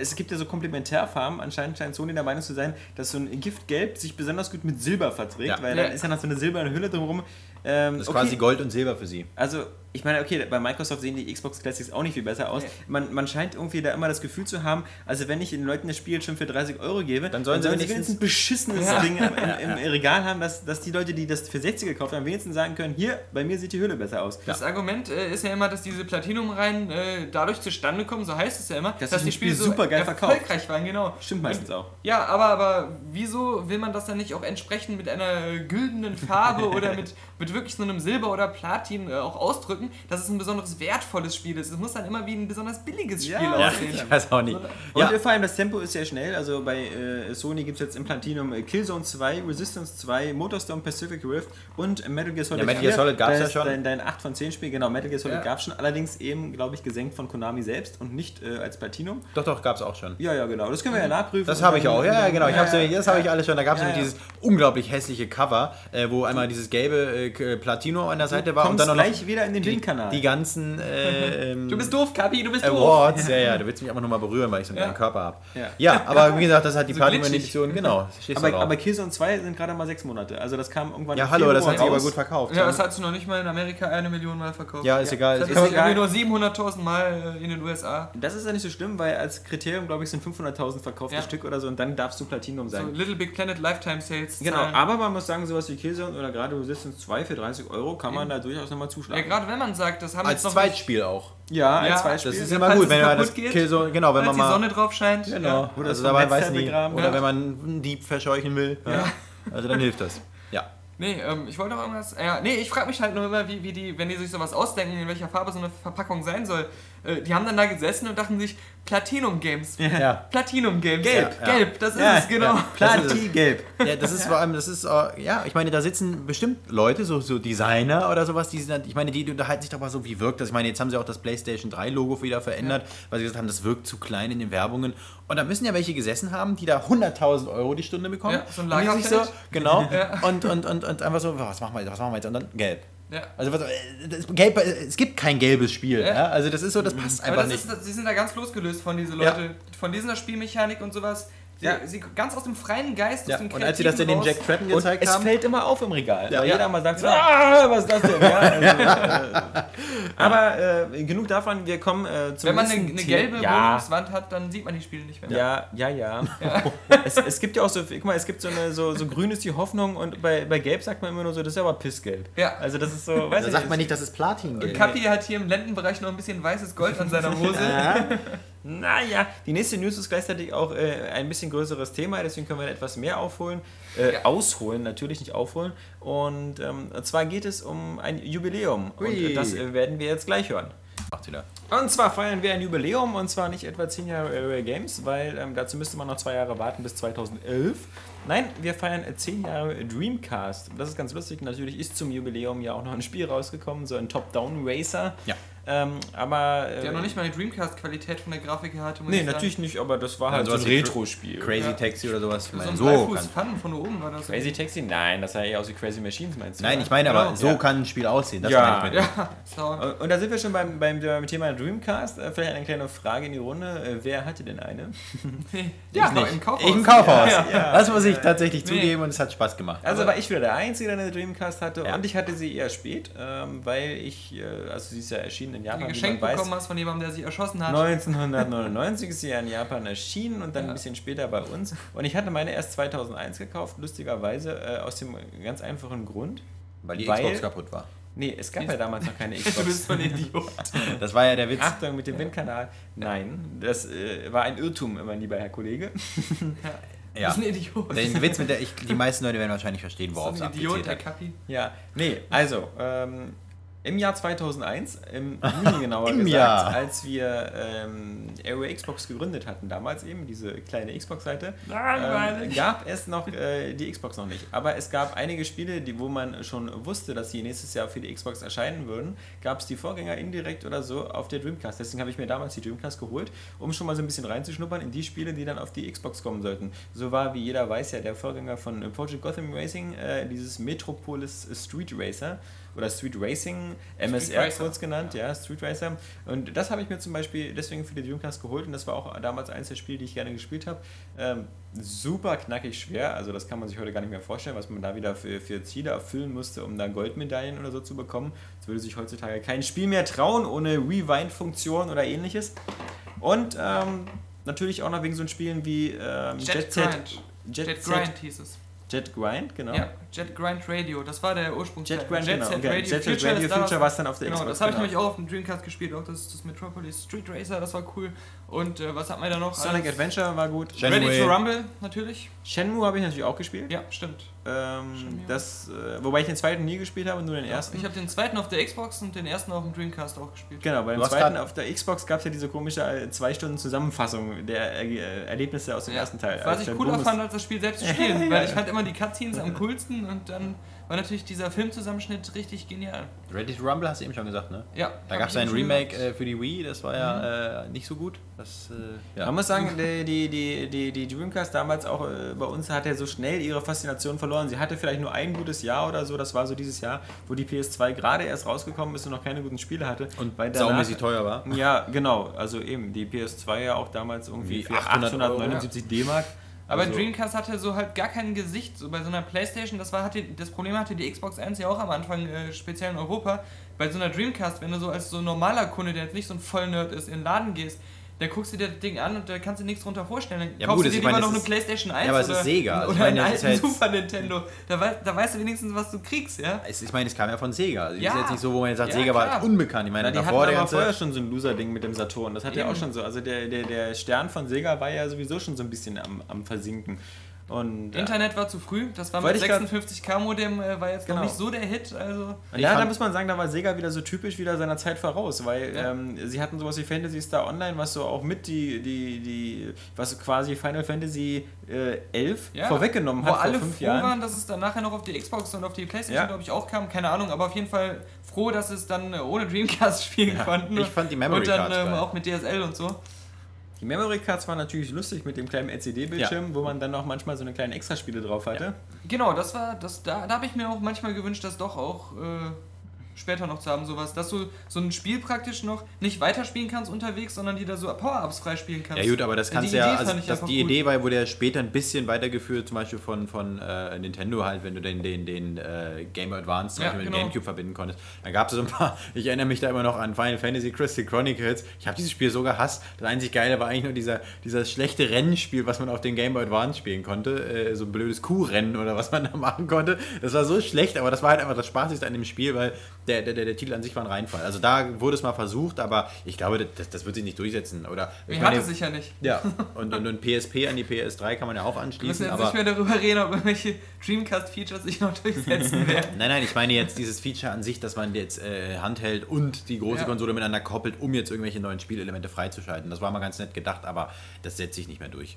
es gibt ja so Komplementärfarben. Anscheinend scheint Sony der Meinung zu sein, dass so ein Giftgelb sich besonders gut mit Silber verträgt, Ja. weil Ja. dann ist ja noch so eine silberne Hülle drumherum. Ähm, Das ist okay. quasi Gold und Silber für sie. Also, ich meine, okay, bei Microsoft sehen die Xbox Classics auch nicht viel besser aus. Nee. Man, man scheint irgendwie da immer das Gefühl zu haben, also wenn ich den Leuten das Spiel schon für 30 Euro gebe, Dann sollen sie sie wenigstens- ein beschissenes Ja. Ding im, im, im Regal haben, dass, dass die Leute, die das für 60 gekauft haben, wenigstens sagen können, hier, bei mir sieht die Hülle besser aus. Das Argument äh, ist ja immer, dass diese Platinum-Reihen äh, dadurch zustande kommen, so heißt es ja immer, Dass dass die ein Spiel Spiele so super geil verkauft. erfolgreich waren, genau. Stimmt meistens auch. Ja, aber, aber wieso will man das dann nicht auch entsprechend mit einer güldenen Farbe oder mit, mit wirklich so einem Silber oder Platin äh, auch ausdrücken, dass es ein besonders wertvolles Spiel ist? Es muss dann immer wie ein besonders billiges Spiel Ja, aussehen. Ich weiß auch nicht. Und Ja, vor allem das Tempo ist sehr schnell. Also bei äh, Sony gibt es jetzt im Platinum äh, Killzone 2, Resistance 2, Motorstorm Pacific Rift und Metal Gear Solid Ja, Metal Gear Solid gab's Da ja schon. Dein, dein 8 von 10 Spiel, genau, Metal Gear Solid Ja. gab es schon. Allerdings eben, glaube ich, gesenkt von Konami selbst und nicht äh, als Platinum. doch, doch, gab es auch schon. Ja, ja, genau. Das können wir ja nachprüfen. Das und habe ich auch, ja, ja, genau. Ich Ja, hab's, ja, das habe ich alles schon. Da gab es Ja, nämlich ja. dieses unglaublich hässliche Cover, äh, wo einmal dieses gelbe äh, Platino an der Seite war und dann noch gleich wieder in den die, Windkanal. die ganzen äh, ähm, Du bist doof, Kapi, du bist doof. Awards. Ja, ja, du willst mich einfach nur mal berühren, weil ich so einen Ja. kleinen Körper habe. Ja. Ja. aber wie gesagt, das hat die So Platinum-Edition, genau. Aber, aber Killzone 2 sind gerade mal sechs Monate. Also das kam irgendwann ja, hallo, das hat sich aber gut verkauft. Ja, das hat sie noch nicht mal in Amerika eine Million Mal verkauft. Ja, ist egal. Das sich egal. irgendwie nur 700.000 Mal äh, in den USA. Das ist ja nicht so schlimm, weil als Kriterium, glaube ich, sind 500.000 verkaufte Ja. Stück oder so und dann darfst du Platinum So sein. Little Big Planet Lifetime Sales. Genau, zahlen. aber man muss sagen, sowas wie Killzone oder gerade Resistance 2 für 30 Euro kann man da durchaus nochmal Ja, zuschlagen. gerade wenn man sagt, das haben als noch nicht- Zweitspiel auch. Ja, Ja, als Zweitspiel. Das ist Ja, immer falls gut, wenn man das geht, Kill so, genau, wenn Als man die mal Sonne drauf scheint. Genau. Ja. Oder also so dabei weiß nie. begraben. Oder Ja. wenn man einen Dieb verscheuchen will. Ja. Also dann hilft das. Ja. Nee, ähm, ich wollte noch irgendwas. Ja, nee, ich frage mich halt nur immer, wie, wie die, wenn die sich sowas ausdenken, in welcher Farbe so eine Verpackung sein soll. Äh, die haben dann da gesessen und dachten sich, Platinum Games. Ja. Platinum Games. Gelb. Ja, ja. Gelb, das ist Ja, es, genau. ja. Platin-Gelb. Ja, das ist vor allem, das ist, äh, ja, ich meine, da sitzen bestimmt Leute, so, so Designer oder sowas, die sind, ich meine, die, die unterhalten sich doch mal so, wie wirkt das. Ich meine, jetzt haben sie auch das PlayStation 3 Logo wieder verändert, weil sie gesagt haben, das wirkt zu klein in den Werbungen. Und da müssen ja welche gesessen haben, die da 100.000 Euro die Stunde bekommen. Ja, so ein sich so. Genau. Ja. Und, und, und, und einfach so, was machen wir jetzt, was machen wir jetzt? Und dann gelb. Ja. Also äh, gelb, äh, es gibt kein gelbes Spiel. Ja. Ja. Also das ist so, das passt Aber einfach das nicht. ist, sie sind da ganz losgelöst von diesen Leute, von dieser Spielmechanik und sowas. Sie, Ja. sie ganz aus dem freien Geist, ja. aus dem Und als sie das in den Jack Tratton Und gezeigt es haben, fällt immer auf im Regal. Ja, weil ja. jeder mal sagt, so, ah, was ist das denn? Ja, also, äh, aber äh, genug davon, wir kommen äh, zum Wenn man eine, eine gelbe ja, Wohnungswand hat, dann sieht man die Spiele nicht mehr. Ja, ja, ja. es, es gibt ja auch so, guck mal, es gibt so eine, so, so grün ist die Hoffnung und bei, bei gelb sagt man immer nur so, das ist aber pissgelb. Ja. Also das ist so, weiß da sagt man nicht, das ist Platin. Und Kapi hat hier im Lendenbereich noch ein bisschen weißes Gold an seiner Hose. Naja, die nächste News ist gleichzeitig auch äh, ein bisschen größeres Thema, deswegen können wir etwas mehr aufholen. Äh, Ja. Ausholen, natürlich nicht aufholen. Und ähm, zwar geht es um ein Jubiläum. Und Hui. äh, das äh, werden wir jetzt gleich hören. Macht wieder. Und zwar feiern wir ein Jubiläum und zwar nicht etwa 10 Jahre Area Games, weil ähm, dazu müsste man noch zwei Jahre warten bis 2011. Nein, wir feiern 10 Jahre Dreamcast. Das ist ganz lustig. Natürlich ist zum Jubiläum ja auch noch ein Spiel rausgekommen, so ein Top-Down-Racer. Ja. Ähm, aber. Äh, Der noch nicht mal eine Dreamcast-Qualität von der Grafik her hatte. muss Nee, ich sagen. natürlich nicht, aber das war Ja, halt so ein Retro-Spiel. Crazy Ja. Taxi oder sowas. Ich So so kann. Von oben war das. Crazy Taxi? Nein, das sah eher aus wie Crazy Machines, meinst du? Nein, ich meine aber, Genau. so Ja. kann ein Spiel aussehen. Das Ja. meine ich mit. Ja, Sound. Und und da sind wir schon beim, beim, beim Thema Dreamcast. Äh, Vielleicht eine kleine Frage in die Runde. Äh, Wer hatte denn eine? Ja, Ich nicht. im Kaufhaus. Ich im Kaufhaus. Ja. Das muss ich tatsächlich Nee. zugeben und es hat Spaß gemacht. Also war ich wieder der Einzige, der eine Dreamcast hatte Ja. und ich hatte sie eher spät, ähm, weil ich, äh, also sie ist ja erschienen erschienen in Japan. Ein Geschenk bekommen hast von jemandem, der sich erschossen hat. 1999 ist sie ja in Japan erschienen und dann ja. ein bisschen später bei uns. Und ich hatte meine erst 2001 gekauft, lustigerweise äh, aus dem ganz einfachen Grund. Weil die weil, Xbox kaputt war. Nee, es gab ja damals noch keine Xbox. du bist voll Idiot. Das war ja der Witz. Achtung mit dem Windkanal. Nein, das äh, war ein Irrtum, mein lieber Herr Kollege. Ja. Das ist ein Idiot. Den Witz mit der, ich, die meisten Leute werden wahrscheinlich verstehen, worauf es abgezielt Idiot, hat. Ja, nee, also, ähm, im Jahr 2001, im Juni genauer Im gesagt, Jahr. als wir ähm, Aero Xbox gegründet hatten, damals eben, diese kleine Xbox-Seite, ähm, gab es noch äh, die Xbox noch nicht. Aber es gab einige Spiele, die, wo man schon wusste, dass sie nächstes Jahr für die Xbox erscheinen würden, gab es die Vorgänger indirekt oder so auf der Dreamcast. Deswegen habe ich mir damals die Dreamcast geholt, um schon mal so ein bisschen reinzuschnuppern in die Spiele, die dann auf die Xbox kommen sollten. So war, wie jeder weiß, ja der Vorgänger von Project Gotham Racing, äh, dieses Metropolis Street Racer oder Street Racing, MSR kurz genannt, ja, Street Racer. Und das habe ich mir zum Beispiel deswegen für die Dreamcast geholt und das war auch damals eines der Spiele, die ich gerne gespielt habe. Ähm, super knackig schwer, also das kann man sich heute gar nicht mehr vorstellen, was man da wieder für, für Ziele erfüllen musste, um da Goldmedaillen oder so zu bekommen. Es würde sich heutzutage kein Spiel mehr trauen ohne Rewind-Funktion oder ähnliches. Und ähm, natürlich auch noch wegen so Spielen wie ähm, Jet, Jet Set. Jet, Jet Grind hieß es. Jet Grind, genau. Ja, Jet Grind Radio, das war der Ursprung. Jet Grind, Jet genau. Set Radio, Jet Future, Radio Future war es dann auf der genau, Xbox. Das habe ich genau. nämlich auch auf dem Dreamcast gespielt, auch das, das Metropolis Street Racer, das war cool. Und äh, was hat man da noch? Sonic Alles? Adventure war gut. Shenmue. Ready to Rumble natürlich. Shenmue habe ich natürlich auch gespielt. Ja, stimmt. Ähm, das, äh, wobei ich den zweiten nie gespielt habe, nur den ersten. Ich habe den zweiten auf der Xbox und den ersten auf dem Dreamcast auch gespielt. Genau, beim zweiten auf der Xbox gab es ja diese komische äh, zwei Stunden Zusammenfassung der äh, Erlebnisse aus dem ja. ersten Teil. Was also ich cooler fand, als das Spiel selbst zu spielen, weil ich fand immer die Cutscenes am coolsten und dann war natürlich dieser Filmzusammenschnitt richtig genial. Ready to Rumble hast du eben schon gesagt, ne? Ja. Da gab es ein Remake äh, für die Wii, das war ja mhm. äh, nicht so gut. Das, äh, ja. Man muss sagen, die, die, die, die, die Dreamcast damals auch äh, bei uns hat ja so schnell ihre Faszination verloren. Sie hatte vielleicht nur ein gutes Jahr oder so, das war so dieses Jahr, wo die PS2 gerade erst rausgekommen ist und noch keine guten Spiele hatte. Und weil saumäßig teuer war. Ja, genau. Also eben, die PS2 ja auch damals irgendwie für 879 D-Mark. Aber also, Dreamcast hatte so halt gar kein Gesicht. So bei so einer Playstation, das, war, hatte, das Problem hatte die Xbox 1 ja auch am Anfang, äh, speziell in Europa. Bei so einer Dreamcast, wenn du so als so normaler Kunde, der jetzt nicht so ein Vollnerd ist, in den Laden gehst, da guckst du dir das Ding an und da kannst du nichts drunter vorstellen. Dann ja, kaufst gut, du dir lieber noch eine Playstation 1 ja, aber es oder, ist Sega. oder einen alten halt Super Nintendo. Da, wei da weißt du wenigstens, was du kriegst, ja? Ich meine, es kam ja von Sega. Also ja. ist jetzt nicht so, wo man jetzt sagt, ja, Sega klar. war unbekannt. Ich meine, Na, die davor hatten aber vorher schon so ein Loser-Ding mit dem Saturn. Das hat ja auch schon so. Also der, der, der Stern von Sega war ja sowieso schon so ein bisschen am, am Versinken. Und, Internet war zu früh, das war mit 56k Modem, äh, war jetzt genau. noch nicht so der Hit. Also. Ja, da muss man sagen, da war Sega wieder so typisch wieder seiner Zeit voraus, weil ja. ähm, sie hatten sowas wie Fantasy Star Online, was so auch mit die, die, die was quasi Final Fantasy äh, 11 ja. vorweggenommen hat. Wo alle froh Jahren. waren, dass es dann nachher noch auf die Xbox und auf die Playstation, ja. glaube ich, auch kam, keine Ahnung, aber auf jeden Fall froh, dass es dann ohne Dreamcast spielen konnten. Ich fand die Memory Und dann ähm, auch mit DSL und so. Die Memory Cards waren natürlich lustig mit dem kleinen LCD-Bildschirm, ja. wo man dann auch manchmal so eine kleine Extraspiele drauf hatte. Ja. Genau, das war, das, da, da habe ich mir auch manchmal gewünscht, dass doch auch äh, später noch zu haben, sowas, dass du so ein Spiel praktisch noch nicht weiterspielen kannst unterwegs, sondern die da so Power-Ups freispielen kannst. Ja gut, aber das kannst du ja, also das, die Idee war, wurde ja später ein bisschen weitergeführt, zum Beispiel von, von äh, Nintendo halt, wenn du den, den, den äh, Game Advance zum ja, Beispiel genau. mit Gamecube verbinden konntest. Dann gab es so ein paar, ich erinnere mich da immer noch an Final Fantasy Crystal Chronicles, ich habe dieses Spiel so gehasst, das einzig Geile war eigentlich nur dieser, dieser schlechte Rennspiel, was man auf den Game Boy Advance spielen konnte, äh, so ein blödes Kuhrennen oder was man da machen konnte. Das war so schlecht, aber das war halt einfach das Spaßigste an dem Spiel, weil der, der, der, der Titel an sich war ein Reinfall. Also da wurde es mal versucht, aber ich glaube, das, das wird sich nicht durchsetzen. Oder ich meine, hat es sich ja nicht. Ja, und, und, und PSP an die PS3 kann man ja auch anschließen. Wir müssen jetzt aber nicht mehr darüber reden, ob irgendwelche Dreamcast-Features sich noch durchsetzen werden. nein, nein, ich meine jetzt dieses Feature an sich, dass man jetzt äh, Handheld und die große ja. Konsole miteinander koppelt, um jetzt irgendwelche neuen Spielelemente freizuschalten. Das war mal ganz nett gedacht, aber das setzt sich nicht mehr durch.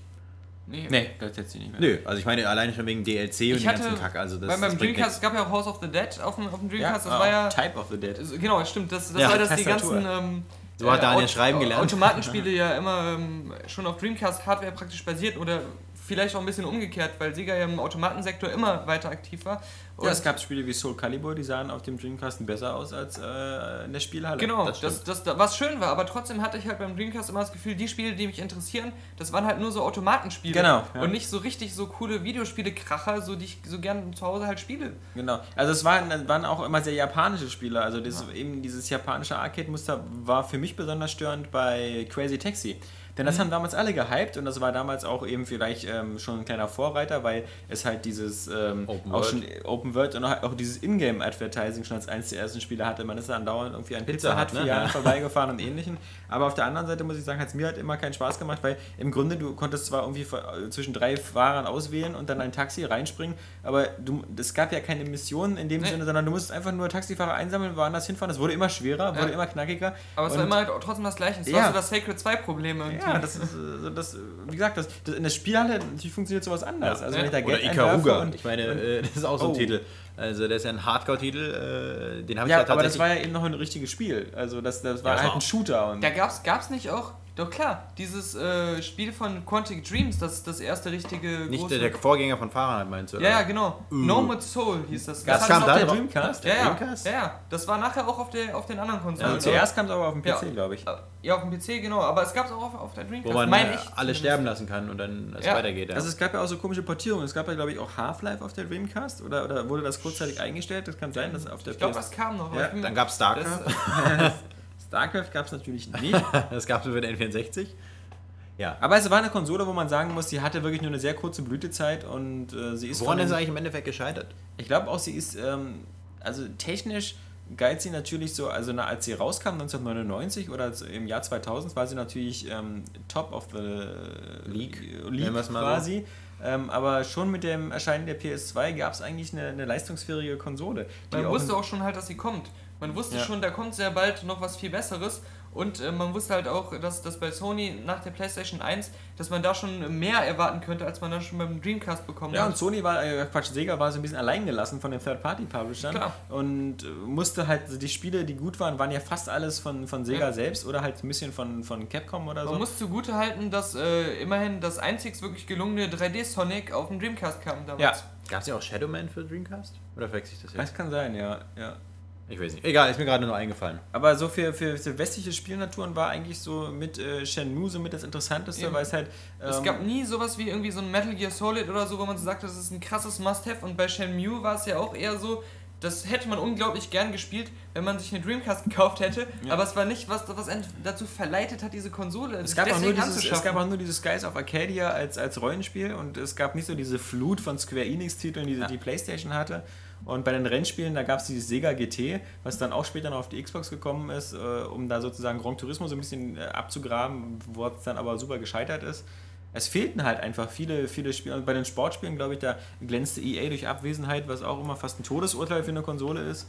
Nee, nee das sich nicht mehr. Nö, also ich meine alleine schon wegen DLC ich und den ganzen Kack. Also das, beim Dreamcast, es gab ja auch House of the Dead auf dem, auf dem Dreamcast, ja? das war ja... Type of the Dead. Genau, stimmt, das, das ja, war das die ganzen... Ähm, so hat Daniel äh, schreiben gelernt. Automatenspiele ja immer ähm, schon auf Dreamcast Hardware praktisch basiert oder vielleicht auch ein bisschen umgekehrt, weil Sega ja im Automatensektor immer weiter aktiv war. Und ja, es gab Spiele wie Soul Calibur, die sahen auf dem Dreamcast besser aus als äh, in der Spielhalle. Genau, das, das, das, was schön war, aber trotzdem hatte ich halt beim Dreamcast immer das Gefühl, die Spiele, die mich interessieren, das waren halt nur so Automatenspiele. Genau. Ja. Und nicht so richtig so coole Videospiele-Kracher, so die ich so gern zu Hause halt spiele. Genau. Also es waren, waren auch immer sehr japanische Spiele. Also das, ja. eben dieses japanische Arcade-Muster war für mich besonders störend bei Crazy Taxi. Denn das mhm. haben damals alle gehypt und das war damals auch eben vielleicht ähm, schon ein kleiner Vorreiter, weil es halt dieses ähm, Open, auch World. Schon Open World und auch dieses Ingame-Advertising schon als eines der ersten Spiele hatte. Man ist dann dauernd irgendwie ein Pizza, Pizza hat, ne? ja. vorbeigefahren und ähnlichem. Aber auf der anderen Seite muss ich sagen, hat es mir halt immer keinen Spaß gemacht, weil im Grunde du konntest zwar irgendwie äh, zwischen drei Fahrern auswählen und dann ein Taxi reinspringen, aber du, es gab ja keine Mission in dem nee. Sinne, sondern du musstest einfach nur Taxifahrer einsammeln, woanders hinfahren. Es wurde immer schwerer, wurde ja. immer knackiger. Aber es war immer halt trotzdem das Gleiche. Es ja. war so das Sacred 2 Problem irgendwie. Ja, das ist, äh, das, wie gesagt, das, das in der Spielhalle natürlich funktioniert sowas anders. Ja. Also wenn ich da Geld Oder Ikaruga. Und, ich meine, und, äh, das ist auch so ein oh. Titel. Also der ist ja ein Hardcore-Titel, äh, den habe ich ja, da tatsächlich... aber das war ja eben noch ein richtiges Spiel. Also das, das war ja, halt ein Shooter. Und da gab es nicht auch doch klar, dieses äh, Spiel von Quantic Dreams, das ist das erste richtige. Nicht der, der Vorgänger von Fahrenheit meinst du? Oder? Ja, ja, genau. Uh. No More Soul hieß das. Das, das kam da der Dreamcast? Ja, ja, Dreamcast? ja, ja. Das war nachher auch auf, der, auf den anderen Konsolen. Ja, zuerst kam es aber auf dem PC, ja, glaube ich. Ja, auf dem PC, genau. Aber es gab es auch auf, auf der Dreamcast. Wo man mein ich, alle sterben lassen kann und dann es ja. weitergeht. Ja. Also es gab ja auch so komische Portierungen. Es gab ja, glaube ich, auch Half-Life auf der Dreamcast. Oder, oder wurde das kurzzeitig eingestellt? Das kann sein, dass auf der Ich glaube, das kam noch. Ja. Dann gab es StarCraft. StarCraft gab es natürlich nicht. das gab es für den N64. Ja. Aber es war eine Konsole, wo man sagen muss, sie hatte wirklich nur eine sehr kurze Blütezeit und äh, sie ist. Woran ist sie eigentlich im Endeffekt gescheitert? Ich glaube auch, sie ist, ähm, also technisch galt sie natürlich so, also na, als sie rauskam 1999 oder im Jahr 2000 war sie natürlich ähm, Top of the League, League quasi. Ähm, aber schon mit dem Erscheinen der PS2 gab es eigentlich eine, eine, leistungsfähige Konsole. Man wusste auch schon halt, dass sie kommt. Man wusste ja. schon, da kommt sehr bald noch was viel Besseres. Und äh, man wusste halt auch, dass, dass bei Sony nach der PlayStation 1, dass man da schon mehr erwarten könnte, als man dann schon beim Dreamcast bekommen ja, hat. Ja, und Sony war, äh, Quatsch, Sega war so ein bisschen alleingelassen von den Third-Party-Publishern. Und äh, musste halt, also die Spiele, die gut waren, waren ja fast alles von, von Sega ja. selbst oder halt ein bisschen von, von Capcom oder so. Man muss zugute halten, dass äh, immerhin das einzig wirklich gelungene 3D-Sonic auf dem Dreamcast kam damals. Ja. Gab es ja auch Shadow Man für Dreamcast? Oder verwechsel ich das jetzt? Das kann sein, ja. ja. Ich weiß nicht. Egal, ist mir gerade nur eingefallen. Aber so für, für, für westliche Spielnaturen war eigentlich so mit äh, Shenmue so mit das Interessanteste, weil es halt. Ähm, es gab nie sowas wie irgendwie so ein Metal Gear Solid oder so, wo man so sagt, das ist ein krasses Must-Have. Und bei Shenmue war es ja auch eher so, das hätte man unglaublich gern gespielt, wenn man sich eine Dreamcast gekauft hätte. Ja. Aber es war nicht, was, was dazu verleitet hat, diese Konsole. Es gab, auch nur dieses, es gab auch nur dieses Skies of Arcadia als, als Rollenspiel und es gab nicht so diese Flut von Square Enix-Titeln, die ja. die PlayStation hatte. Und bei den Rennspielen, da gab es dieses Sega GT, was dann auch später noch auf die Xbox gekommen ist, äh, um da sozusagen Grand Turismo so ein bisschen äh, abzugraben, wo es dann aber super gescheitert ist. Es fehlten halt einfach viele, viele Spiele. Und bei den Sportspielen, glaube ich, da glänzte EA durch Abwesenheit, was auch immer fast ein Todesurteil für eine Konsole ist.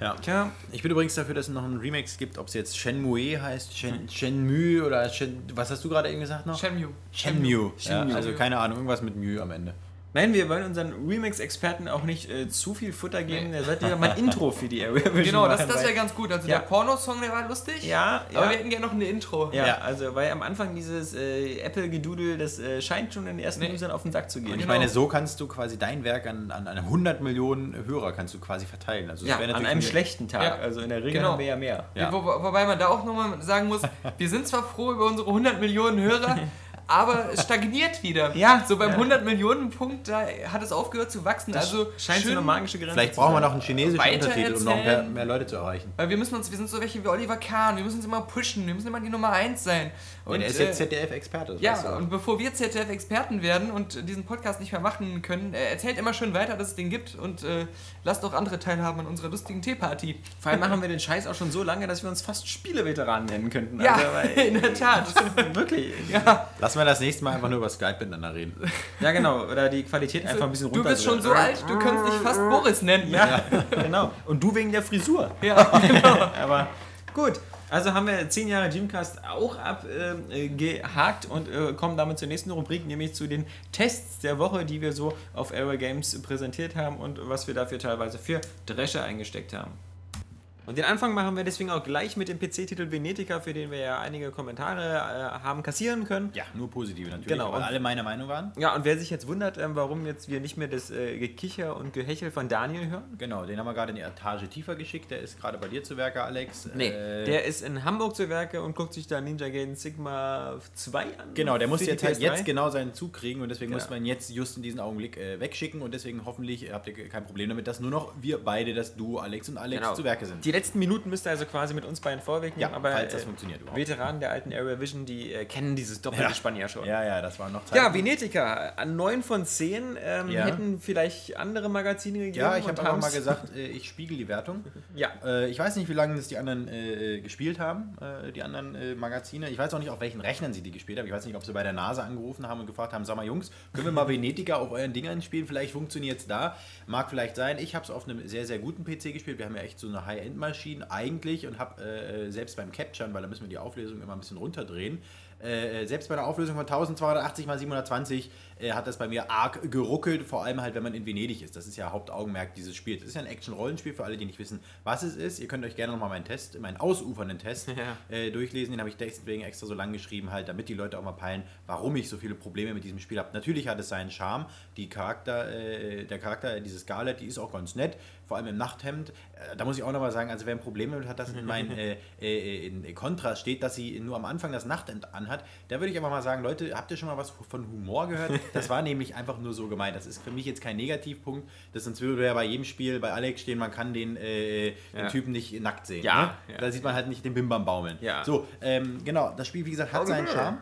Ja. Tja. Ich bin übrigens dafür, dass es noch einen Remix gibt, ob es jetzt Shenmue heißt, Shen, Shenmue oder Shen, was hast du gerade eben gesagt noch? Shenmue. Shenmue. Shenmue. Ja, also keine Ahnung, irgendwas mit Mühe am Ende. Nein, wir wollen unseren Remix-Experten auch nicht äh, zu viel Futter geben. Der sollte ja mal ein Intro für die Area Vision Genau, das, das wäre ganz gut. Also ja. der Pornosong, der war lustig. Ja, ja. Aber wir hätten gerne noch ein Intro. Ja, ja, also weil am Anfang dieses äh, Apple-Gedudel, das äh, scheint schon in den ersten nee. Usern auf den Sack zu gehen. Und ich meine, so kannst du quasi dein Werk an, an, an 100 Millionen Hörer kannst du quasi verteilen. Also ja, an einem schlechten Tag. Also in der Regel genau. haben wir ja mehr. Wo, wobei man da auch nochmal sagen muss, wir sind zwar froh über unsere 100 Millionen Hörer, aber es stagniert wieder. Ja. So beim ja. 100 Millionen Punkt, da hat es aufgehört zu wachsen. Das also scheint so eine magische Grenze Vielleicht brauchen wir noch einen chinesischen Untertitel, um noch mehr, mehr, Leute zu erreichen. Weil wir müssen uns, wir sind so welche wie Oliver Kahn, wir müssen uns immer pushen, wir müssen immer die Nummer 1 sein. Und, und er ist jetzt äh, ZDF-Experte. Ja, und bevor wir ZDF-Experten werden und diesen Podcast nicht mehr machen können, er erzählt immer schön weiter, dass es den gibt und äh, lasst auch andere teilhaben an unserer lustigen Teeparty. Vor allem machen wir den Scheiß auch schon so lange, dass wir uns fast Spieleveteranen nennen könnten. Ja, also, in der Tat. wirklich. Ja. Lassen wir das nächste Mal einfach nur über Skype miteinander reden. Ja, genau. Oder die Qualität einfach ein bisschen runter. Du bist schon so alt, du kannst dich fast Boris nennen. Ja, genau. Und du wegen der Frisur. Ja, genau. Aber gut. Also haben wir zehn Jahre Gymcast auch abgehakt äh, und äh, kommen damit zur nächsten Rubrik, nämlich zu den Tests der Woche, die wir so auf Aero Games präsentiert haben und was wir dafür teilweise für Dresche eingesteckt haben. Und den Anfang machen wir deswegen auch gleich mit dem PC-Titel Venetica, für den wir ja einige Kommentare äh, haben kassieren können. Ja, nur positive natürlich, Genau. weil Und- alle meiner Meinung waren. Ja, und wer sich jetzt wundert, ähm, warum jetzt wir nicht mehr das äh, Gekicher und Gehechel von Daniel hören, Genau, den haben wir gerade in die Etage tiefer geschickt. Der ist gerade bei dir zu Werke, Alex. Nee, Äh, der ist in Hamburg zu Werke und guckt sich da Ninja Gaiden Sigma 2 an. Genau, der muss jetzt halt PS3. jetzt genau seinen Zug kriegen und deswegen Genau. muss man ihn jetzt just in diesem Augenblick äh, wegschicken und deswegen hoffentlich habt ihr kein Problem damit, dass nur noch wir beide, das Duo Alex und Alex Genau. zu Werke sind. Die letzten Minuten müsst ihr also quasi mit uns beiden vorweg nehmen, Ja, aber falls das äh, funktioniert überhaupt. Veteranen der alten Area Vision, die äh, kennen dieses doppelte Spann ja schon. Ja, ja, das war noch Zeit. Ja, Venetica, an 9 von 10 ähm, Ja. hätten vielleicht andere Magazine gegeben. Ja, ich habe aber mal gesagt, äh, ich spiegel die Wertung. Ja. Äh, ich weiß nicht, wie lange das die anderen äh, gespielt haben, äh, die anderen äh, Magazine. Ich weiß auch nicht, auf welchen Rechnern sie die gespielt haben. Ich weiß nicht, ob sie bei der NASA angerufen haben und gefragt haben, sag mal Jungs, können wir mal Venetica auf euren Dingern spielen? Vielleicht funktioniert es da. Mag vielleicht sein. Ich habe es auf einem sehr, sehr guten PC gespielt. Wir haben ja echt so eine High-End-Maschine eigentlich und habe äh, selbst beim Capturen, weil da müssen wir die Auflösung immer ein bisschen runterdrehen, äh, selbst bei einer Auflösung von 1280 x 720 äh, hat das bei mir arg geruckelt, vor allem halt, wenn man in Venedig ist. Das ist ja Hauptaugenmerk dieses Spiels. Es ist ja ein Action-Rollenspiel für alle, die nicht wissen, was es ist. Ihr könnt euch gerne nochmal meinen Test, meinen ausufernden Test Ja. äh, durchlesen. Den habe ich deswegen extra so lang geschrieben, halt, damit die Leute auch mal peilen, warum ich so viele Probleme mit diesem Spiel habe. Natürlich hat es seinen Charme. Die Charakter, äh, der Charakter, diese Scarlett, die ist auch ganz nett, vor allem im Nachthemd. Äh, da muss ich auch nochmal sagen, also wer ein Problem damit hat, dass in mein äh, äh, in Kontrast steht, dass sie nur am Anfang das Nachthemd anhat, da würde ich einfach mal sagen, Leute, habt ihr schon mal was von Humor gehört? Das war nämlich einfach nur so gemeint. Das ist für mich jetzt kein Negativpunkt. Das sonst würde ja bei jedem Spiel bei Alex stehen, man kann den, äh, den Ja. Typen nicht nackt sehen. Ja, ne? ja. Da sieht man halt nicht den Bimbam baumeln. Ja. So, ähm, genau, das Spiel, wie gesagt, hat seinen. Charme.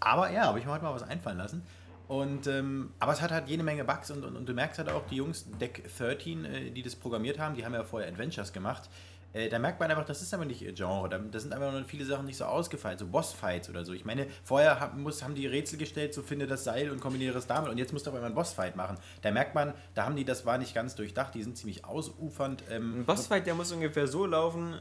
Aber ja, habe ich mir heute mal was einfallen lassen. Und, ähm, aber es hat halt jede Menge Bugs und, und, und du merkst halt auch, die Jungs, Deck 13, äh, die das programmiert haben, die haben ja vorher Adventures gemacht. Äh, da merkt man einfach, das ist aber nicht ihr Genre. Da, da sind einfach noch viele Sachen nicht so ausgefeilt, so Bossfights oder so. Ich meine, vorher haben, muss, haben die Rätsel gestellt, so finde das Seil und kombiniere es damit und jetzt musst du auf einmal einen Bossfight machen. Da merkt man, da haben die, das war nicht ganz durchdacht, die sind ziemlich ausufernd. Ähm, Ein Bossfight, der muss ungefähr so laufen.